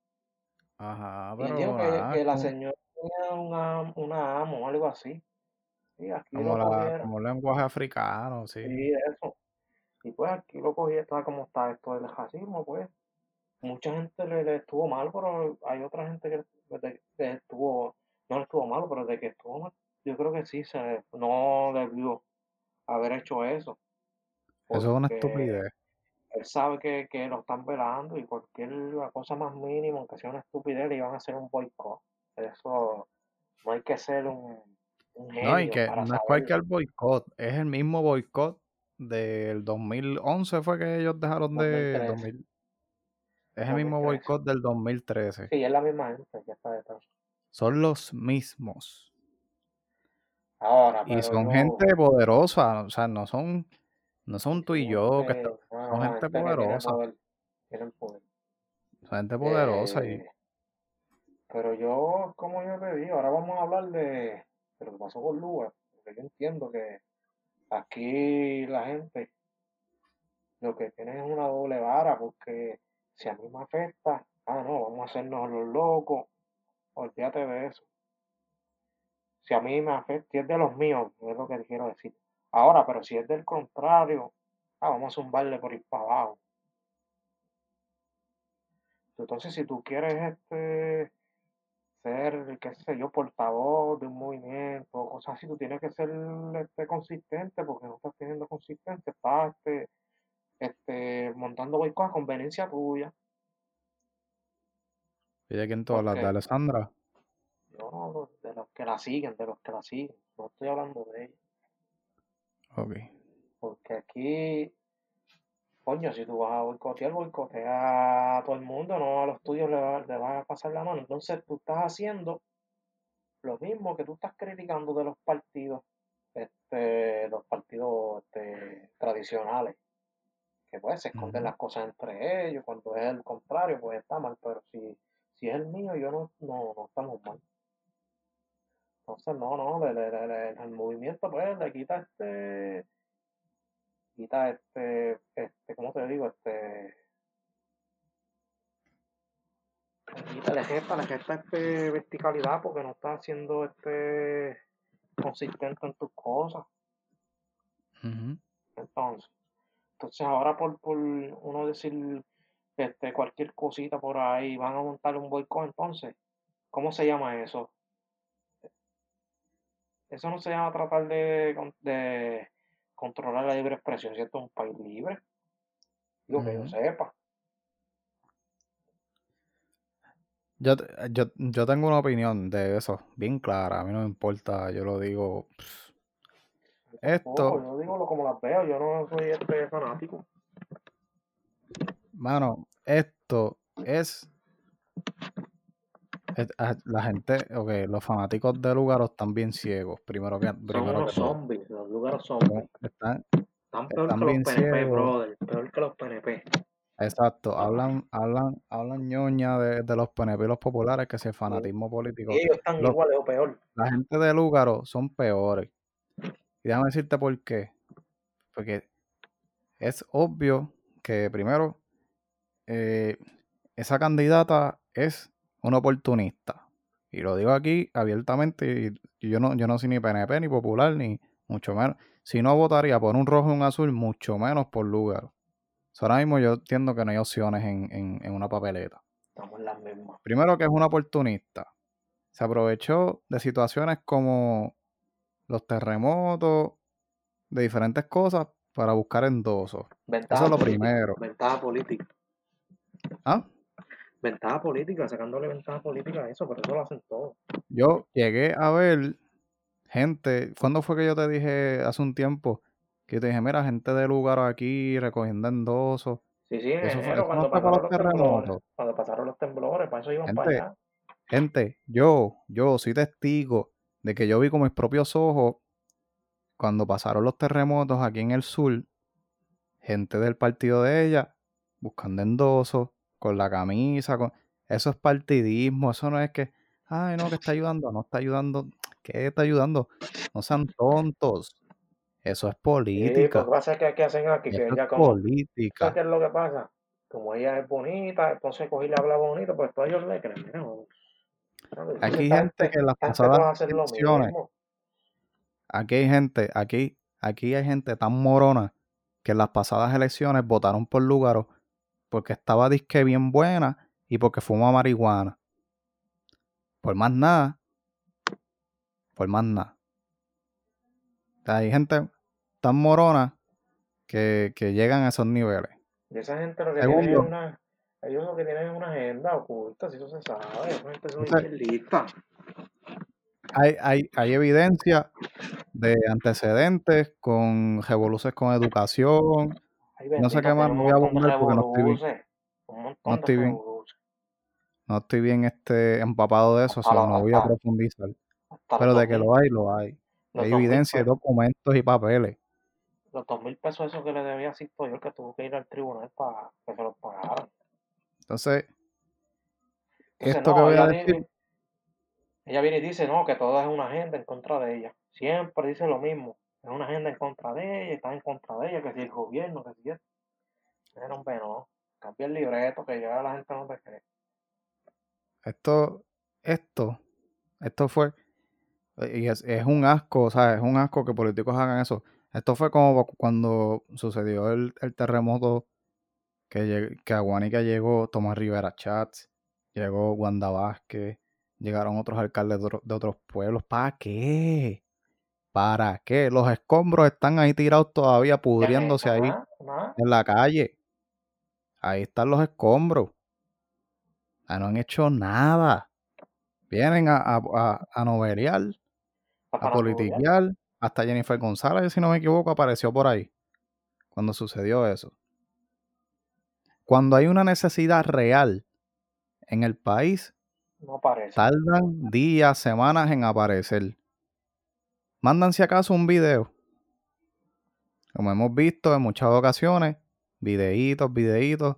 S5: Ajá, pero
S6: que, que la señora tenía una, una amo o algo así. Sí, aquí
S5: como la, como lenguaje africano, sí.
S6: Sí, eso. Y pues aquí lo cogí, está como está esto del racismo, pues. Mucha gente le, le estuvo mal, pero hay otra gente que, desde que estuvo, no le estuvo malo, pero de que estuvo mal, yo creo que sí, se no debió haber hecho eso.
S5: Eso es una estupidez.
S6: Él sabe que, que lo están velando y cualquier cosa más mínima, aunque sea una estupidez, le iban a hacer un boicot. Eso no hay que ser un, un
S5: No, y que
S6: para
S5: no es cualquier boicot, es el mismo boicot del 2011 fue que ellos dejaron de
S6: 2013.
S5: 2000, es el mismo
S6: 2013.
S5: boicot del 2013.
S6: Sí, es la misma gente que está detrás.
S5: Son los mismos.
S6: Ahora,
S5: Y son gente poderosa, o sea, no son, no son tú y yo que
S6: no,
S5: son
S6: no,
S5: gente poderosa,
S6: poder, tienen poder.
S5: son gente poderosa y
S6: Eh, pero yo, como yo te digo, ahora vamos a hablar de, de lo que pasó con Lugar, porque yo entiendo que aquí la gente lo que tiene es una doble vara, porque si a mí me afecta, ah, no, vamos a hacernos los locos, olvídate de eso. Si a mí me afecta, si es de los míos, es lo que quiero decir. Ahora, pero si es del contrario, ah, vamos a zumbarle por ir para abajo. Entonces, si tú quieres este ser, qué sé yo, portavoz de un movimiento, cosas así, tú tienes que ser este, consistente, porque no estás teniendo consistencia, estás este, este, montando boicot a conveniencia tuya.
S5: ¿Y de quién tú hablas? ¿De Alessandra?
S6: no de los que la siguen, de los que la siguen, no estoy hablando de ella.
S5: Ok.
S6: Porque aquí, coño, si tú vas a boicotear, boicotea a todo el mundo, no a los tuyos le, va- le vas a pasar la mano. Entonces tú estás haciendo lo mismo que tú estás criticando de los partidos, este, los partidos este, tradicionales, que pues se esconden las cosas entre ellos, cuando es el contrario, pues está mal, pero si, si es el mío, yo no, no, no estamos mal. Entonces, no, no, le- le- le- le- el movimiento, pues, le quita este, quita este, este, ¿cómo te digo? Este, le quita, le gesta, le gesta este verticalidad porque no está haciendo este consistente en tus cosas. Entonces, entonces ahora por, por uno decir este, cualquier cosita por ahí, van a montar un boicot, entonces, ¿cómo se llama eso? Eso no se llama tratar de, de controlar la libre expresión, si esto es un país libre. Digo que yo sepa.
S5: Yo, yo, yo tengo una opinión de eso, bien clara, a mí no me importa, yo lo digo. pff, Esto,
S6: yo digo lo como las veo, yo no soy este fanático.
S5: mano, esto es, la gente, ok, los fanáticos de Lugaro están bien ciegos, primero que,
S6: Son unos
S5: que
S6: zombies, los lugares
S5: Son-
S6: zombies.
S5: están,
S6: Están peor
S5: están
S6: que los PNP,
S5: ciegos.
S6: brother. Peor que los PNP.
S5: Exacto, hablan, hablan, hablan ñoña de, de los PNP y los populares, que si el
S6: sí.
S5: fanatismo político.
S6: Y ellos están
S5: Los,
S6: iguales o peor.
S5: la gente de Lugaro son peores. Y déjame decirte por qué. Porque es obvio que primero, eh, esa candidata es una oportunista. Y lo digo aquí abiertamente, y yo no, yo no soy ni PNP, ni popular, ni mucho menos. Si no votaría por un rojo y un azul, mucho menos por Lugaro. O So, ahora mismo yo entiendo que no hay opciones en, en- en una papeleta.
S6: Estamos en las mismas.
S5: Primero que es un oportunista. Se aprovechó de situaciones como los terremotos, de diferentes cosas, para buscar endosos.
S6: Ventaja
S5: Eso es lo
S6: política,
S5: primero.
S6: Ventaja política.
S5: ¿Ah?
S6: Ventaja política, sacándole ventaja política a eso, pero eso lo hacen todos.
S5: Yo llegué a ver gente, ¿cuándo fue que yo te dije hace un tiempo? Que te dije, mira, gente de lugar aquí recogiendo endosos.
S6: Sí, sí, en
S5: Eso fue-
S6: enero, cuando
S5: fue para
S6: pasaron
S5: los terremotos.
S6: Cuando pasaron los temblores, para eso iban para
S5: Gente,
S6: allá.
S5: Gente, yo, yo soy testigo de que yo vi con mis propios ojos cuando pasaron los terremotos aquí en el sur, gente del partido de ella buscando endosos, con la camisa, con... eso es partidismo, eso no es que, ay, no, que está ayudando, no está ayudando, ¿qué está ayudando? No sean tontos, eso es
S6: Sí,
S5: política,
S6: pues va a ser que, que hacen aquí, que ella como, ¿sabes
S5: política.
S6: qué es lo que pasa? Como ella es bonita, entonces cogí y le habla bonito, pues todos ellos le creen. ¿sabes?
S5: Aquí hay gente que en las pasadas elecciones. Aquí hay gente, aquí, aquí hay gente tan morona que en las pasadas elecciones votaron por Lugaro porque estaba disque bien buena y porque fuma marihuana. Por más nada, por más nada. Hay gente tan morona que, que llegan a esos niveles.
S6: Y esa gente lo que tiene es
S5: Segundo,
S6: una, ellos lo que tienen es una agenda oculta, si eso se sabe, esa gente son
S5: entonces,
S6: izquierdistas.
S5: hay, hay, hay evidencia de antecedentes con revoluciones con educación.
S6: Ay,
S5: No sé qué más, no voy a abundar porque no estoy bien, no estoy bien, no estoy bien este, empapado de eso, so
S6: los,
S5: no voy a profundizar. Pero de que lo hay, lo hay. Hay evidencia, documentos y papeles.
S6: los dos mil pesos esos que le debía Sisto yo que tuvo que ir al tribunal para que se los pagaran.
S5: Entonces,
S6: Entonces,
S5: esto que voy a decir,
S6: viene, ella viene y dice, no, que todo es una agenda en contra de ella. Siempre dice lo mismo, es una agenda en contra de ella, está en contra de ella, que si el gobierno, que si es. Era un cambia el libreto, que ya la gente no te cree.
S5: esto, esto, esto fue, y es, es un asco, ¿sabes? Es un asco que políticos hagan eso. Esto fue como cu- cuando sucedió el, el terremoto que, que Aguanica llegó, Tomás Rivera Chats, llegó Wanda Vázquez, llegaron otros alcaldes de, otro- de otros pueblos. ¿Para qué? ¿Para qué? Los escombros están ahí tirados todavía,
S6: ¿Qué han
S5: pudriéndose ahí en la calle. Ahí están los escombros. Ah, no han hecho nada. Vienen a, a, a, a novelear,
S6: A
S5: politiquear. Hasta Jennifer González, si no me equivoco, apareció por ahí cuando sucedió eso. Cuando hay una necesidad real en el país,
S6: No aparece.
S5: tardan días, semanas en aparecer. Mandan si acaso un video. Como hemos visto en muchas ocasiones, videitos, videitos,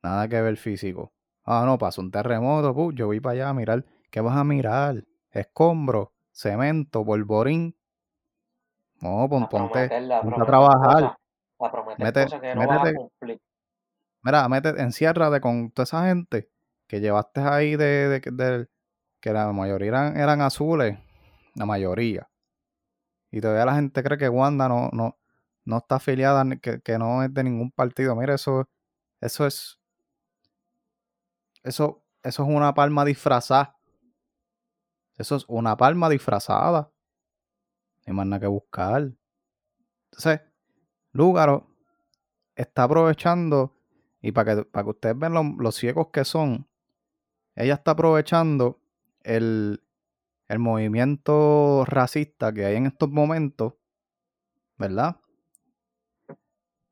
S5: nada que ver físico. Ah, no, pasó un terremoto, yo voy para allá a mirar. ¿Qué vas a mirar? Escombro, cemento, polvorín. No, pon-
S6: A
S5: ponte,
S6: a
S5: ponte a trabajar.
S6: a
S5: Mete,
S6: que no a
S5: métete,
S6: cumplir.
S5: mira, métete, enciérrate con toda esa gente que llevaste ahí de, de- de- que la mayoría eran, eran azules, la mayoría. Y todavía la gente cree que Wanda no, no, no está afiliada, que, que no es de ningún partido. Mira, eso, eso es, eso, eso es una palma disfrazada. Eso es una palma disfrazada. No hay más nada que buscar. Entonces, Lúgaro está aprovechando, y para que, para que ustedes vean lo- los ciegos que son, ella está aprovechando el, el movimiento racista que hay en estos momentos, ¿verdad?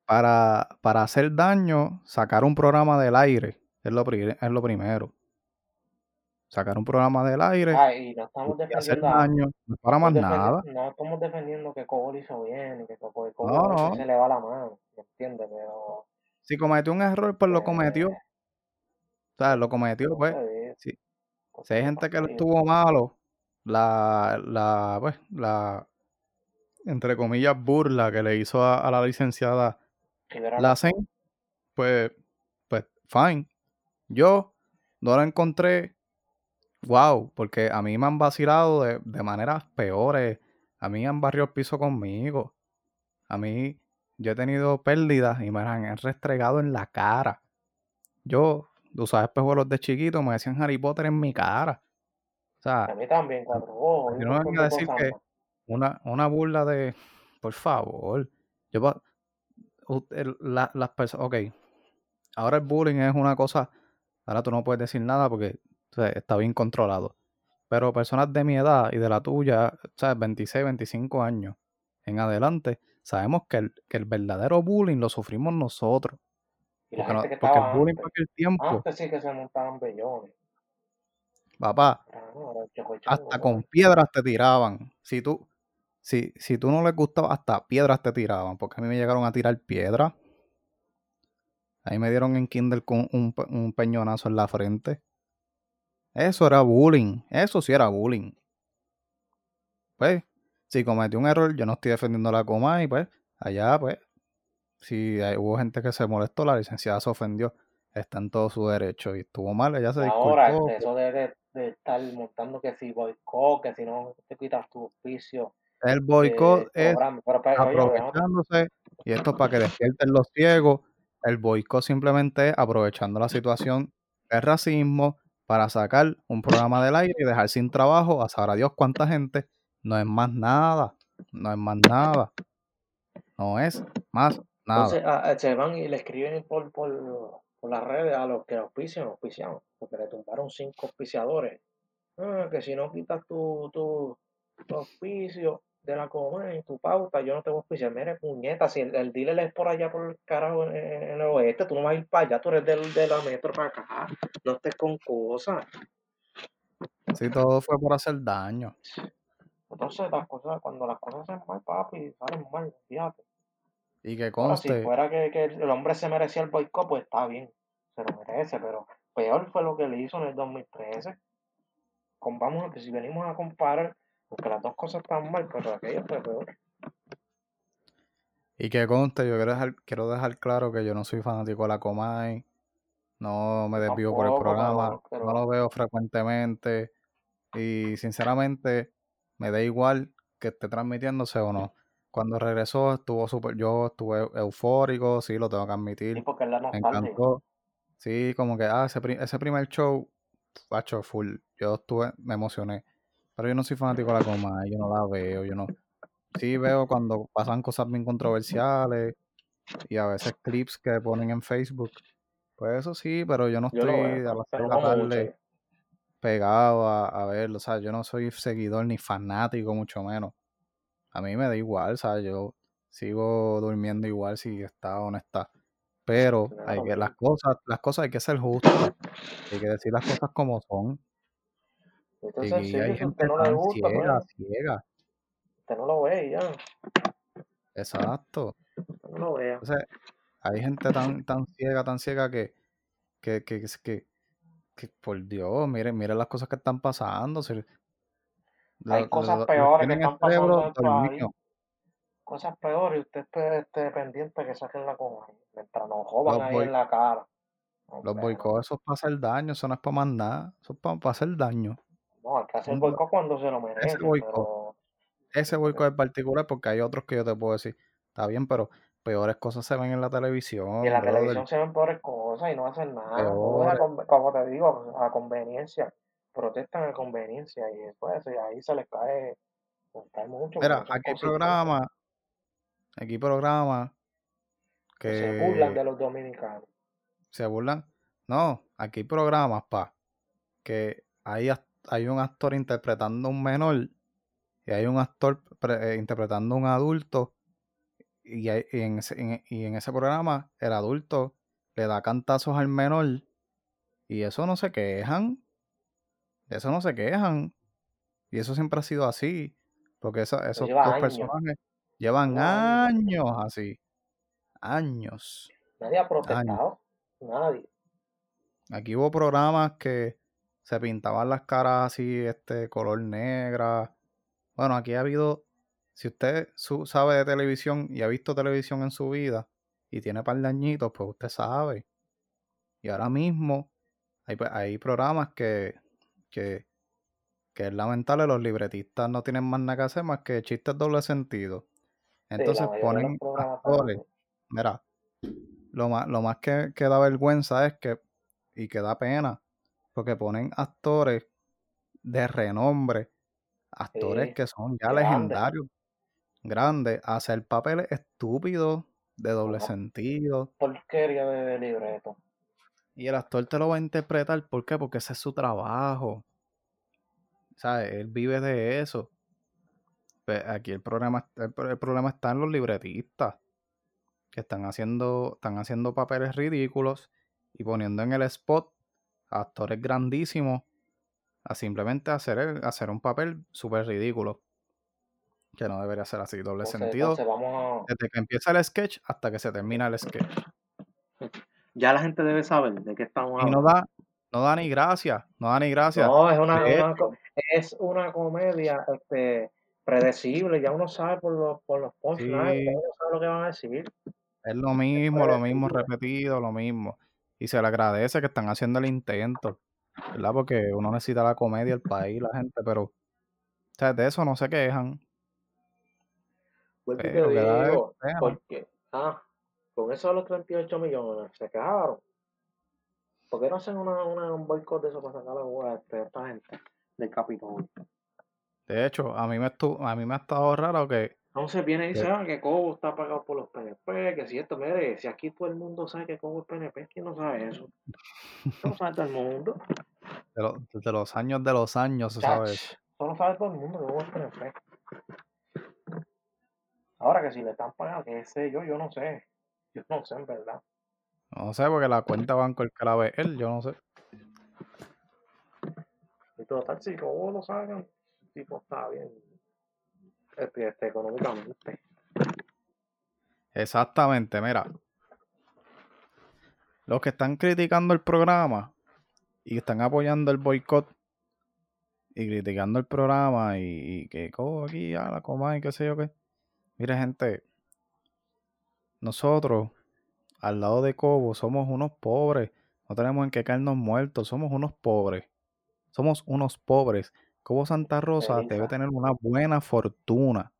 S5: Para, para hacer daño, sacar un programa del aire, es lo, es lo primero. Sacar un programa del aire
S6: Ah, y no estamos
S5: hacer
S6: defendiendo a,
S5: daño, no para más nada.
S6: no estamos defendiendo que Cobo lo hizo bien y que Cobo,
S5: No, no.
S6: se le va la mano, ¿me entiendes? Pero,
S5: Si cometió un error, pues lo
S6: eh,
S5: cometió. O sea, lo cometió, pues.
S6: digo,
S5: Si, hay gente que lo estuvo malo, la, la, pues, la, entre comillas, burla que le hizo a, a la licenciada
S6: Lacen.
S5: pues, pues, fine. Yo no la encontré wow, porque a mí me han vacilado de, de maneras peores. A mí han barrido el piso conmigo. A mí yo he tenido pérdidas y me las han restregado en la cara. Yo, usaba espejuelos de chiquito, me decían Harry Potter en mi cara. O sea,
S6: A mí también,
S5: yo
S6: un
S5: no vengo a
S6: de
S5: decir que una, una burla de, por favor, yo pa- la- las personas, ok, ahora el bullying es una cosa, ahora tú no puedes decir nada porque o sea, está bien controlado, pero personas de mi edad y de la tuya, o sea, 26, 25 años en adelante, sabemos que el, que el verdadero bullying lo sufrimos nosotros,
S6: Y la
S5: porque, no-
S6: gente que
S5: porque el bullying
S6: antes,
S5: para aquel tiempo,
S6: antes sí que se montaban bellones.
S5: Papá,
S6: Ahora ahora
S5: hasta con piedras te tiraban, si tú, si, si tú no les gustaba, hasta piedras te tiraban, porque a mí me llegaron a tirar piedras. Ahí me dieron en Kindle con un, un peñonazo en la frente. Eso era bullying. Eso sí era bullying. Pues, si cometí un error, yo no estoy defendiendo la coma y pues, allá, pues, si hay- hubo gente que se molestó, la licenciada se ofendió. Está en todo su derecho y estuvo mal, ella se
S6: ahora,
S5: disculpó.
S6: este, eso de, de, de estar montando que si boicot, que si no te quitas tu auspicio
S5: El boicot
S6: del
S5: es.
S6: Pero, oye,
S5: aprovechándose, y esto es para que despierten los ciegos, el boicot simplemente es aprovechando la situación de racismo para sacar un programa del aire y dejar sin trabajo a sabrá Dios cuánta gente. No es más nada, no es más nada, no es más
S6: Entonces
S5: nada.
S6: a- a- se van y le escriben por, por, por las redes a los que auspician, auspician, porque le tumbaron cinco auspiciadores. Ah, que si no quitas tu, tu, tu auspicio de la coma y tu pauta, yo no te voy a auspiciar. Mire, puñeta, si el, el dealer es por allá por el carajo en, en el oeste, tú no vas a ir para allá, tú eres del, de la metro para acá. No estés con cosas.
S5: Si todo fue por hacer daño.
S6: Entonces las cosas, cuando las cosas se mal, papi, salen mal, fíjate.
S5: Y que
S6: Ahora, si
S5: conste,
S6: fuera que, que el hombre se merecía el boicot, pues está bien, se lo merece, pero peor fue lo que le hizo en el 2013. Con, vamos que si venimos a comparar, porque las dos cosas están mal, pero aquello fue peor.
S5: y que conste, yo quiero dejar, quiero dejar claro que yo no soy fanático de la Comay. No me desvío por el programa,
S6: pero,
S5: no lo veo frecuentemente y sinceramente me da igual que esté transmitiéndose o no. Cuando regresó estuvo súper, yo estuve eufórico, sí, lo tengo que
S6: sí,
S5: admitir,
S6: porque es la
S5: me
S6: nostalgia.
S5: encantó. Sí, como que, ah, ese, ese primer show, facho, full, yo estuve, me emocioné. Pero yo no soy fanático de la coma, yo no la veo, yo no. Sí veo cuando pasan cosas bien controversiales y a veces clips que ponen en Facebook. Pues eso sí, pero yo no
S6: Yo
S5: estoy
S6: veo,
S5: a las
S6: pero
S5: 6 de la tarde pegado a, a verlo, o sea, yo no soy seguidor ni fanático, mucho menos. A mí me da igual, ¿sabes? Yo sigo durmiendo igual si está o no está. Pero hay que, las cosas, las cosas hay que ser justas, hay que decir las cosas como son.
S6: Esto es
S5: Y hay gente
S6: no
S5: tan
S6: gusta,
S5: ciega, ciega,
S6: usted no lo ve ya,
S5: exacto.
S6: no lo vea.
S5: Entonces, hay gente tan, tan ciega, tan ciega que, que, que, que, que, que, por Dios, miren, miren las cosas que están pasando. si-
S6: Hay
S5: lo-
S6: cosas
S5: lo-
S6: peores que están pasando en país, cosas peores, y usted esté, pendiente que saquen la coma, mientras nos jodan ahí en la cara.
S5: Los boicots, eso es para hacer daño, eso no es para más nada, eso es para, hacer daño.
S6: no, hay que hacer boicot cuando se lo
S5: ese
S6: merecen,
S5: boicot,
S6: pero
S5: ese boicot en particular, porque hay otros que yo te puedo decir, está bien, pero peores cosas se ven en la
S6: y en
S5: televisión,
S6: la
S5: brother,
S6: televisión se ven peores cosas y no hacen nada, es
S5: peores.
S6: como te digo, a conveniencia, protestan a conveniencia y después ahí se les cae, les cae mucho,
S5: Mira, aquí programas, aquí hay programas
S6: que se burlan de los dominicanos.
S5: se burlan. No, aquí hay programas, pa, que hay, hay un actor interpretando a un menor y hay un actor pre- eh, interpretando a un adulto y, hay- y en ese, en- y en ese programa el adulto le da cantazos al menor y eso no se quejan, de eso no se quejan y eso siempre ha sido así, porque esa-
S6: Eso
S5: esos
S6: lleva
S5: dos
S6: años,
S5: personajes llevan
S6: lleva años.
S5: años así, años,
S6: Nadie ha
S5: años.
S6: protestado, nadie.
S5: Aquí hubo programas que se pintaban las caras así, este, color negra. Bueno, aquí ha habido, si usted su- sabe de televisión y ha visto televisión en su vida y tiene par de añitos, pues usted sabe. Y ahora mismo hay, pues, hay programas que, que, que es lamentable, los libretistas no tienen más nada que hacer más que chistes doble sentido. Entonces ponen actores. Mira, lo más, lo más que, que da vergüenza es que, y que da pena, porque ponen actores de renombre, actores
S6: Sí,
S5: que son ya legendarios, grandes, a hacer papeles estúpidos, de doble
S6: Una
S5: sentido.
S6: porquería de libreto.
S5: Y el actor te lo va a interpretar, ¿por qué? Porque ese es su trabajo. ¿Sabes? Él vive de eso. Pues aquí el problema, el, el problema está en los libretistas, que están haciendo, están haciendo papeles ridículos y poniendo en el spot a actores grandísimos a simplemente hacer, el- hacer un papel súper ridículo. Que no debería ser así, doble
S6: Entonces,
S5: sentido.
S6: entonces vamos a...
S5: Desde que empieza el sketch hasta que se termina el sketch. *laughs*
S6: Ya la gente debe saber de qué estamos
S5: Y no
S6: hablando.
S5: da, no da ni gracia, no da ni gracia.
S6: No, es una, co- es una comedia este, predecible, ya uno sabe por los, por los punchlines,
S5: sí,
S6: uno sabe lo que van a decir.
S5: es lo mismo, lo mismo repetido, lo mismo. Y se le agradece que están haciendo el intento, ¿verdad? Porque uno necesita la comedia, el país, la gente, pero o sea, de eso no se quejan. Pues,
S6: te digo, porque, ah, con eso de los 38 millones se quejaron. ¿Por qué no hacen una, una, un boicot de eso para sacar a la este, esta gente del Capitolio?
S5: De hecho, a mí me estu- a mí me ha estado raro que
S6: Entonces viene y dice,
S5: que-
S6: ah, que Cobo está pagado por los PNP, que si esto, mire, si aquí todo el mundo sabe que Cobo es PNP, ¿quién no sabe eso? Lo sabe todo el mundo. *laughs*
S5: de, lo- desde los años de los años se sabe eso.
S6: Chach, eso lo sabe todo el mundo que Cobo es PNP. Ahora que si le están pagando, qué sé yo, yo no sé. Yo *laughs* no sé, en verdad.
S5: No sé, porque la cuenta banco el que la ve él, yo no sé.
S6: Y total, si Cobo lo sacan, el tipo está bien este, este, económicamente.
S5: Exactamente, mira. Los que están criticando el programa y están apoyando el boicot y criticando el programa y, y que cojo aquí a la coma y qué sé yo qué. Mire, gente, nosotros al lado de Cobo somos unos pobres. No tenemos en qué caernos muertos. Somos unos pobres. Somos unos pobres. Cobo Santa Rosa debe tener una buena fortuna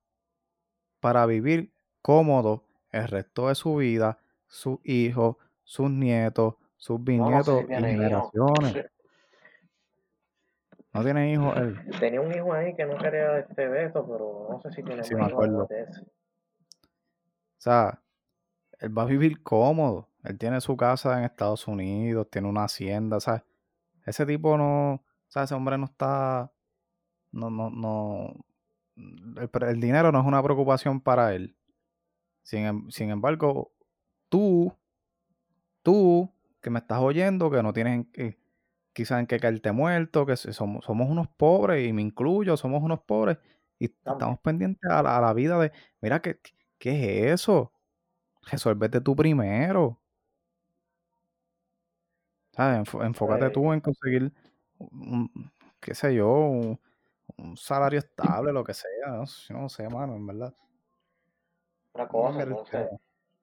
S5: para vivir cómodo el resto de su vida, sus hijos, sus nietos, sus
S6: No, no sé
S5: bisnietos y generaciones. No tiene hijos él.
S6: Tenía un hijo ahí que no quería este de esto, pero no sé si tiene
S5: Sí, me acuerdo.
S6: de ese.
S5: O sea, él va a vivir cómodo. Él tiene su casa en Estados Unidos, tiene una hacienda, ¿sabes? Ese tipo no, sea, ese hombre no está, no, no, no, el, pre- el dinero no es una preocupación para él. Sin, em- sin embargo, tú, tú que me estás oyendo, que no tienes en qué- quizás en qué caerte muerto, que somos, somos unos pobres, y me incluyo, somos unos pobres, y estamos pendientes a la, a la vida de, mira, ¿qué, qué es eso? Resuélvete tú primero. Enfócate
S6: Pues,
S5: tú en conseguir, un- qué sé yo, un, un salario estable, lo que sea. No, sé- no sé, mano, en verdad.
S6: otra
S5: No
S6: cosa,
S5: me
S6: entonces,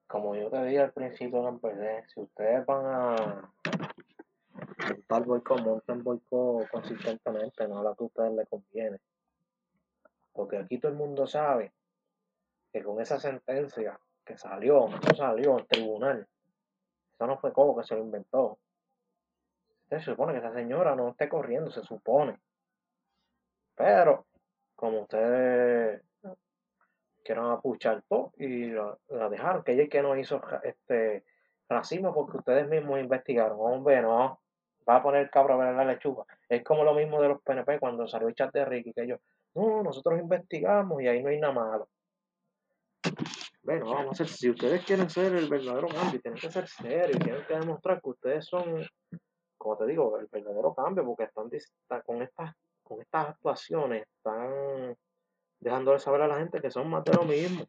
S6: como yo te dije al principio que empecé, si ustedes van a montar boicot, monten boicot consistentemente, no a la que a ustedes les conviene. Porque aquí todo el mundo sabe que con esa sentencia que salió, no salió en tribunal, eso no fue como que se lo inventó. Se supone que esa señora no esté corriendo, se supone. Pero, como ustedes quieren apuchar todo y la, la dejaron, que ella que no hizo este racismo porque ustedes mismos investigaron. Hombre, no, va a poner el cabro a ver la lechuga. Es como lo mismo de los PNP cuando salió el chat de Ricky, que ellos, no, nosotros investigamos y ahí no hay nada malo. Bueno, vamos a ser, si ustedes quieren ser el verdadero cambio, tienen que ser serios, tienen que demostrar que ustedes son, como te digo, el verdadero cambio, porque están con estas, con estas actuaciones, están dejándole saber a la gente que son más de lo mismo.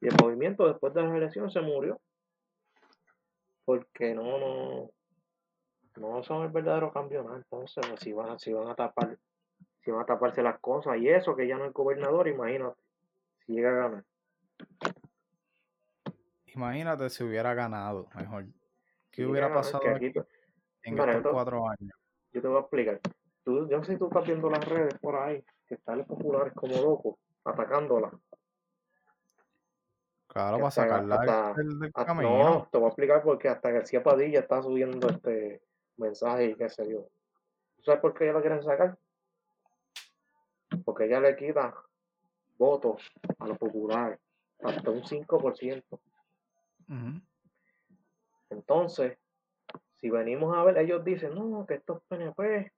S6: Y el movimiento después de las elecciones se murió. Porque no, no, no son el verdadero cambio, nada. Entonces, si van, si van a tapar, si van a taparse las cosas y eso, que ya no es gobernador, imagínate, si llega a ganar.
S5: Imagínate si hubiera ganado, mejor. ¿Qué hubiera pasado
S6: que
S5: aquí
S6: aquí,
S5: en estos
S6: esto-
S5: cuatro años?
S6: yo te voy a explicar. Tú, yo no sé si tú estás viendo las redes por ahí, que están los populares como locos, atacándola.
S5: Claro, para sacarla del,
S6: hasta,
S5: del- del camino.
S6: no, te voy a explicar porque hasta García Padilla está subiendo este mensaje y qué sé yo. ¿Tú ¿Sabes por qué ella lo quieren sacar? Porque ella le quita votos a los populares, hasta un 5%.
S5: Ujú.
S6: Entonces, si venimos a ver, ellos dicen, no, que estos PNP,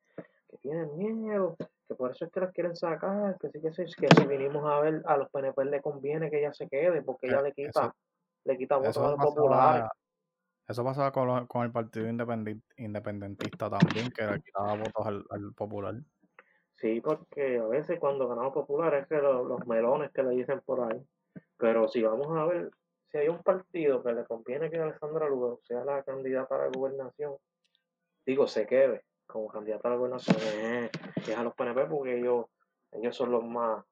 S6: que tienen miedo, que por eso es que las quieren sacar, que sí, que sí, que si venimos a ver, a los PNP le conviene que ella se quede, porque ella
S5: Eh,
S6: le quita,
S5: eso,
S6: le quita votos a los populares.
S5: eso pasaba con, los- con el partido independentista también, que le quitaba votos al, al popular.
S6: Sí, porque a veces cuando ganamos populares es que lo- los melones que le dicen por ahí. Pero si vamos a ver, si hay un partido que le conviene que Alessandra Lugo sea la candidata a la gobernación, digo, se quede como candidata a la gobernación, es, a los PNP porque ellos, ellos son los más,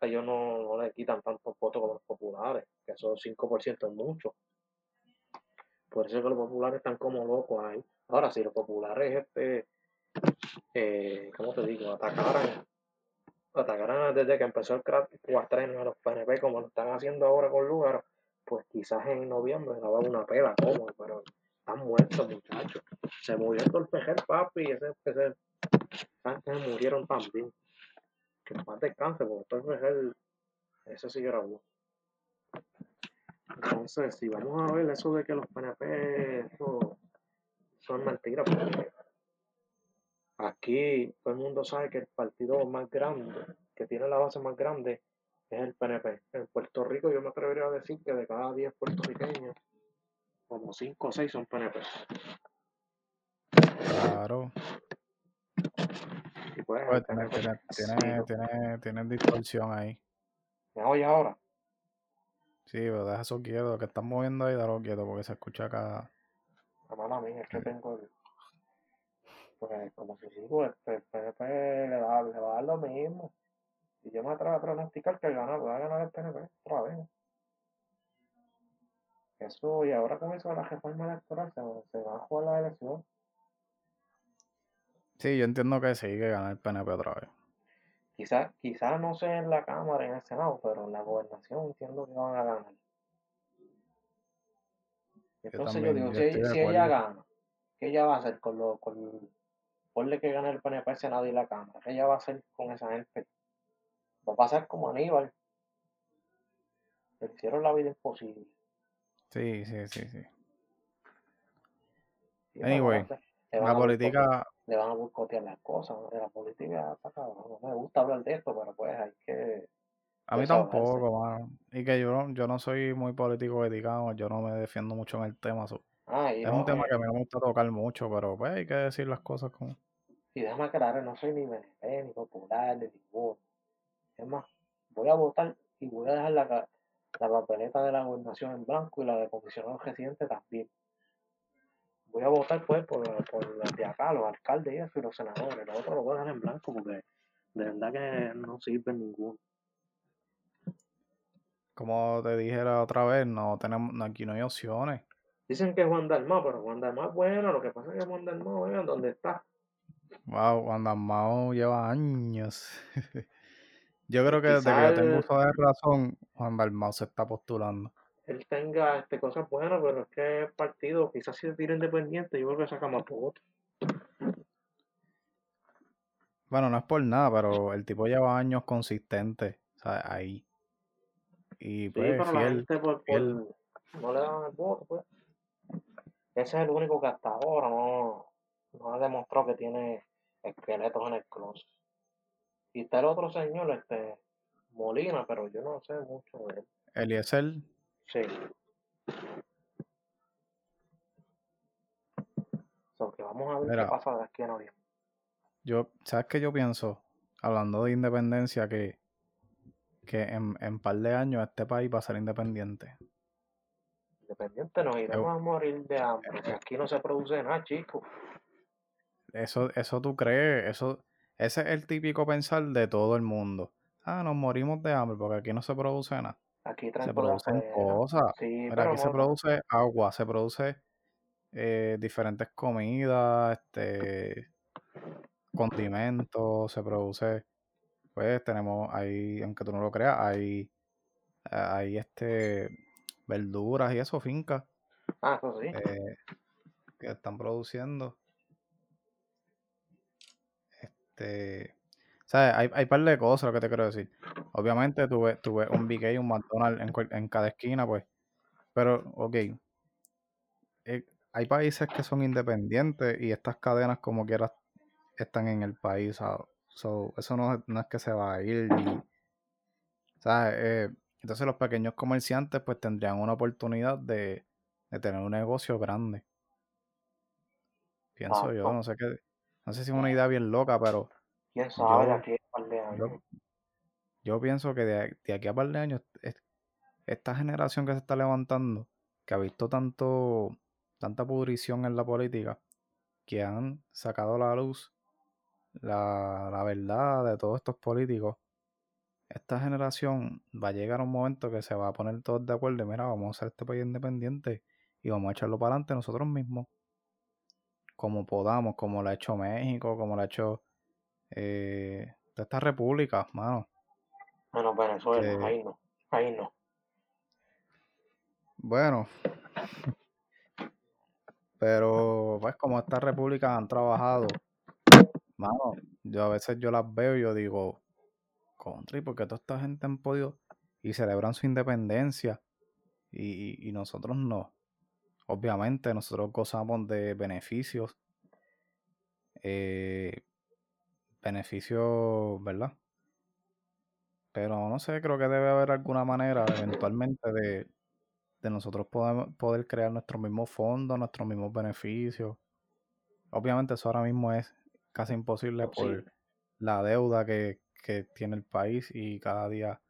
S6: ellos no, no le quitan tantos votos como los populares, que esos 5% es mucho. Por eso es que los populares están como locos ahí. Ahora, si los populares, este, eh, ¿cómo te digo? Atacaran, atacaran desde que empezó el cuatrenio a los PNP como lo están haciendo ahora con Lugaro, pues quizás en noviembre daba una pela como, pero están muertos muchachos. Se murió el Torpejer, papi, ese, ese, esa gente se murieron también. Que paz descanse, porque Torpejer, ese sí grabó. Entonces, si vamos a ver eso de que los PNP, eso son mentiras, porque Aquí todo el mundo sabe que el partido más grande, que tiene la base más grande, es el PNP. En Puerto Rico yo me atrevería a decir que de cada 10 puertorriqueños, como 5 o 6 son PNP.
S5: Claro.
S6: Y pues
S5: Pues tiene, tiene, tiene, tiene, tiene distorsión ahí.
S6: ¿me oyes ahora?
S5: Sí, pero deja eso quieto, lo que están moviendo ahí, déjalo quieto, porque se escucha acá.
S6: La mala mía es que tengo el... Pues como si digo, este, el PNP le, da, le va a dar lo mismo. Y yo me atrevo a pronosticar que gana, va a ganar el PNP otra vez. Eso, y ahora con eso la reforma electoral se, se va a jugar la elección.
S5: Sí, yo entiendo que sí, que gana el PNP otra vez.
S6: Quizás quizá no sé en la Cámara, en el Senado, pero en la gobernación entiendo que van a ganar. Entonces yo,
S5: también,
S6: digo,
S5: yo
S6: si, si ella gana, ¿qué ella va a hacer con lo, con, ponle que gane el PNP, Senado y la Cámara? ¿Qué ella va a hacer con esa gente? Va a pasar como Aníbal. Le hicieron la vida imposible.
S5: Sí, sí, sí, sí.
S6: Y
S5: Anyway, la política,
S6: le van a boicotear las cosas. ¿no? La política está. No me gusta hablar de esto, pero pues hay que
S5: a mí tampoco, mano. Y que yo no, yo no soy muy político dedicado, yo no me defiendo mucho en el tema. so-
S6: Ah,
S5: Es un tema
S6: eh,
S5: que a mí no me gusta tocar mucho, pero pues hay que decir las cosas como...
S6: Y déjame aclarar, no soy ni PNP, ni popular, ni ninguno. Es más, voy a votar y voy a dejar la, la papeleta de la gobernación en blanco y la de comisionado residente también. Voy a votar pues por, por los de acá, los alcaldes y eso, y los senadores. Los otros los voy a dejar en blanco porque de verdad que no sirven ninguno.
S5: Como te dije la otra vez, no tenemos, aquí no hay opciones.
S6: Dicen que es Juan Dalmau, pero Juan Dalmau es bueno, lo que pasa es que Juan Dalmau, vean dónde está.
S5: Wow, Juan Dalmau lleva años. *laughs* Yo creo que desde que yo tengo uso de razón, Juan Dalmau se está postulando.
S6: él tenga este, cosas buenas, pero es que el partido, quizás si se tira independiente, yo creo que saca más votos.
S5: Bueno, no es por nada, pero el tipo lleva años consistente, o sea, ahí. Y
S6: Sí,
S5: pues
S6: pero la gente por, por- no le dan el voto, pues. Ese es el único que hasta ahora no, no ha demostrado que tiene esqueletos en el closet. Y está el otro señor, este, Molina, pero yo no sé mucho de él.
S5: Eliezer,
S6: Sí. So que vamos a ver qué pasa de aquí a noviembre.
S5: yo, ¿sabes qué yo pienso? Hablando de independencia, que, que en, en par de años este país va a ser independiente.
S6: Independiente nos iremos a morir de hambre. Si aquí no se produce nada, chicos.
S5: Eso, eso tú crees, eso, ese es el típico pensar de todo el mundo. Ah, nos morimos de hambre porque aquí no se produce nada.
S6: Aquí
S5: Se producen
S6: afuera.
S5: cosas.
S6: Sí,
S5: Mira,
S6: pero
S5: aquí se produce agua, se produce eh, diferentes comidas, este, condimentos, se produce, pues tenemos ahí, aunque tú no lo creas, hay, hay este, verduras y eso, fincas
S6: Ah, eso sí.
S5: eh, que están produciendo. Este, ¿sabes? Hay, hay par de cosas lo que te quiero decir. Obviamente tuve, tuve un BK y un McDonald's en, en cada esquina, pues. Pero, ok. eh, hay países que son independientes y estas cadenas como quieras están en el país. So, eso no, es- no es que se va a ir. y, ¿sabes? Eh, entonces los pequeños comerciantes pues tendrían una oportunidad de, de tener un negocio grande. Pienso yo, no sé qué, no sé si es una idea bien loca, pero
S6: ¿Quién sabe de
S5: yo,
S6: aquí a par de
S5: yo,
S6: años?
S5: yo pienso que de, de aquí a par de años, es- esta generación que se está levantando, que ha visto tanto, tanta pudrición en la política, que han sacado a la luz la, la verdad de todos estos políticos, esta generación va a llegar a un momento que se va a poner todos de acuerdo, mira, vamos a hacer este país independiente y vamos a echarlo para adelante nosotros mismos, como podamos, como lo ha hecho México, como lo ha hecho eh, de estas repúblicas, mano.
S6: Menos Venezuela,
S5: Que,
S6: ahí no, ahí no.
S5: bueno, *laughs* pero pues como estas repúblicas han trabajado, mano, yo a veces yo las veo y yo digo, country, porque toda esta gente han podido y celebran su independencia y, nosotros no. Obviamente nosotros gozamos de beneficios, eh, beneficios, ¿verdad? Pero no sé, creo que debe haber alguna manera eventualmente de, de nosotros poder, poder crear nuestros mismos fondos, nuestros mismos beneficios. Obviamente eso ahora mismo es casi imposible por la deuda que, que tiene el país y cada día,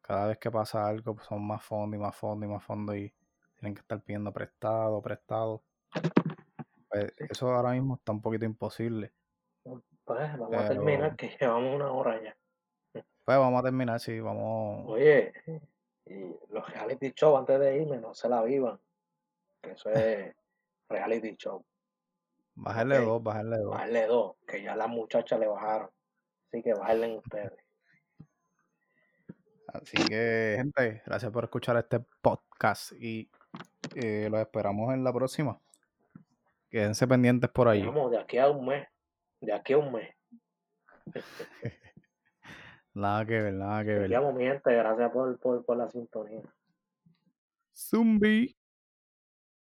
S5: cada vez que pasa algo, pues son más fondos y más fondos y más fondos y tienen que estar pidiendo prestado, prestado. Pues eso ahora mismo está un poquito imposible.
S6: Pues vamos a terminar que *laughs* llevamos una hora ya.
S5: pues vamos a terminar, sí, vamos.
S6: Oye, y los reality show antes de irme no se la vivan, que eso *laughs* es reality show,
S5: Bajarle
S6: ¿ok?
S5: dos, bajarle dos.
S6: Bajarle dos, que ya las muchachas le bajaron. Así que bajarle ustedes.
S5: Así que, gente, gracias por escuchar este podcast y eh, los esperamos en la próxima. Quédense pendientes por allí.
S6: Vamos, de aquí a un mes, de aquí a un mes. *laughs*
S5: Nada que ver, nada que ver.
S6: Chequeamos, mi gente, gracias por, por, por la sintonía.
S5: Zumbi.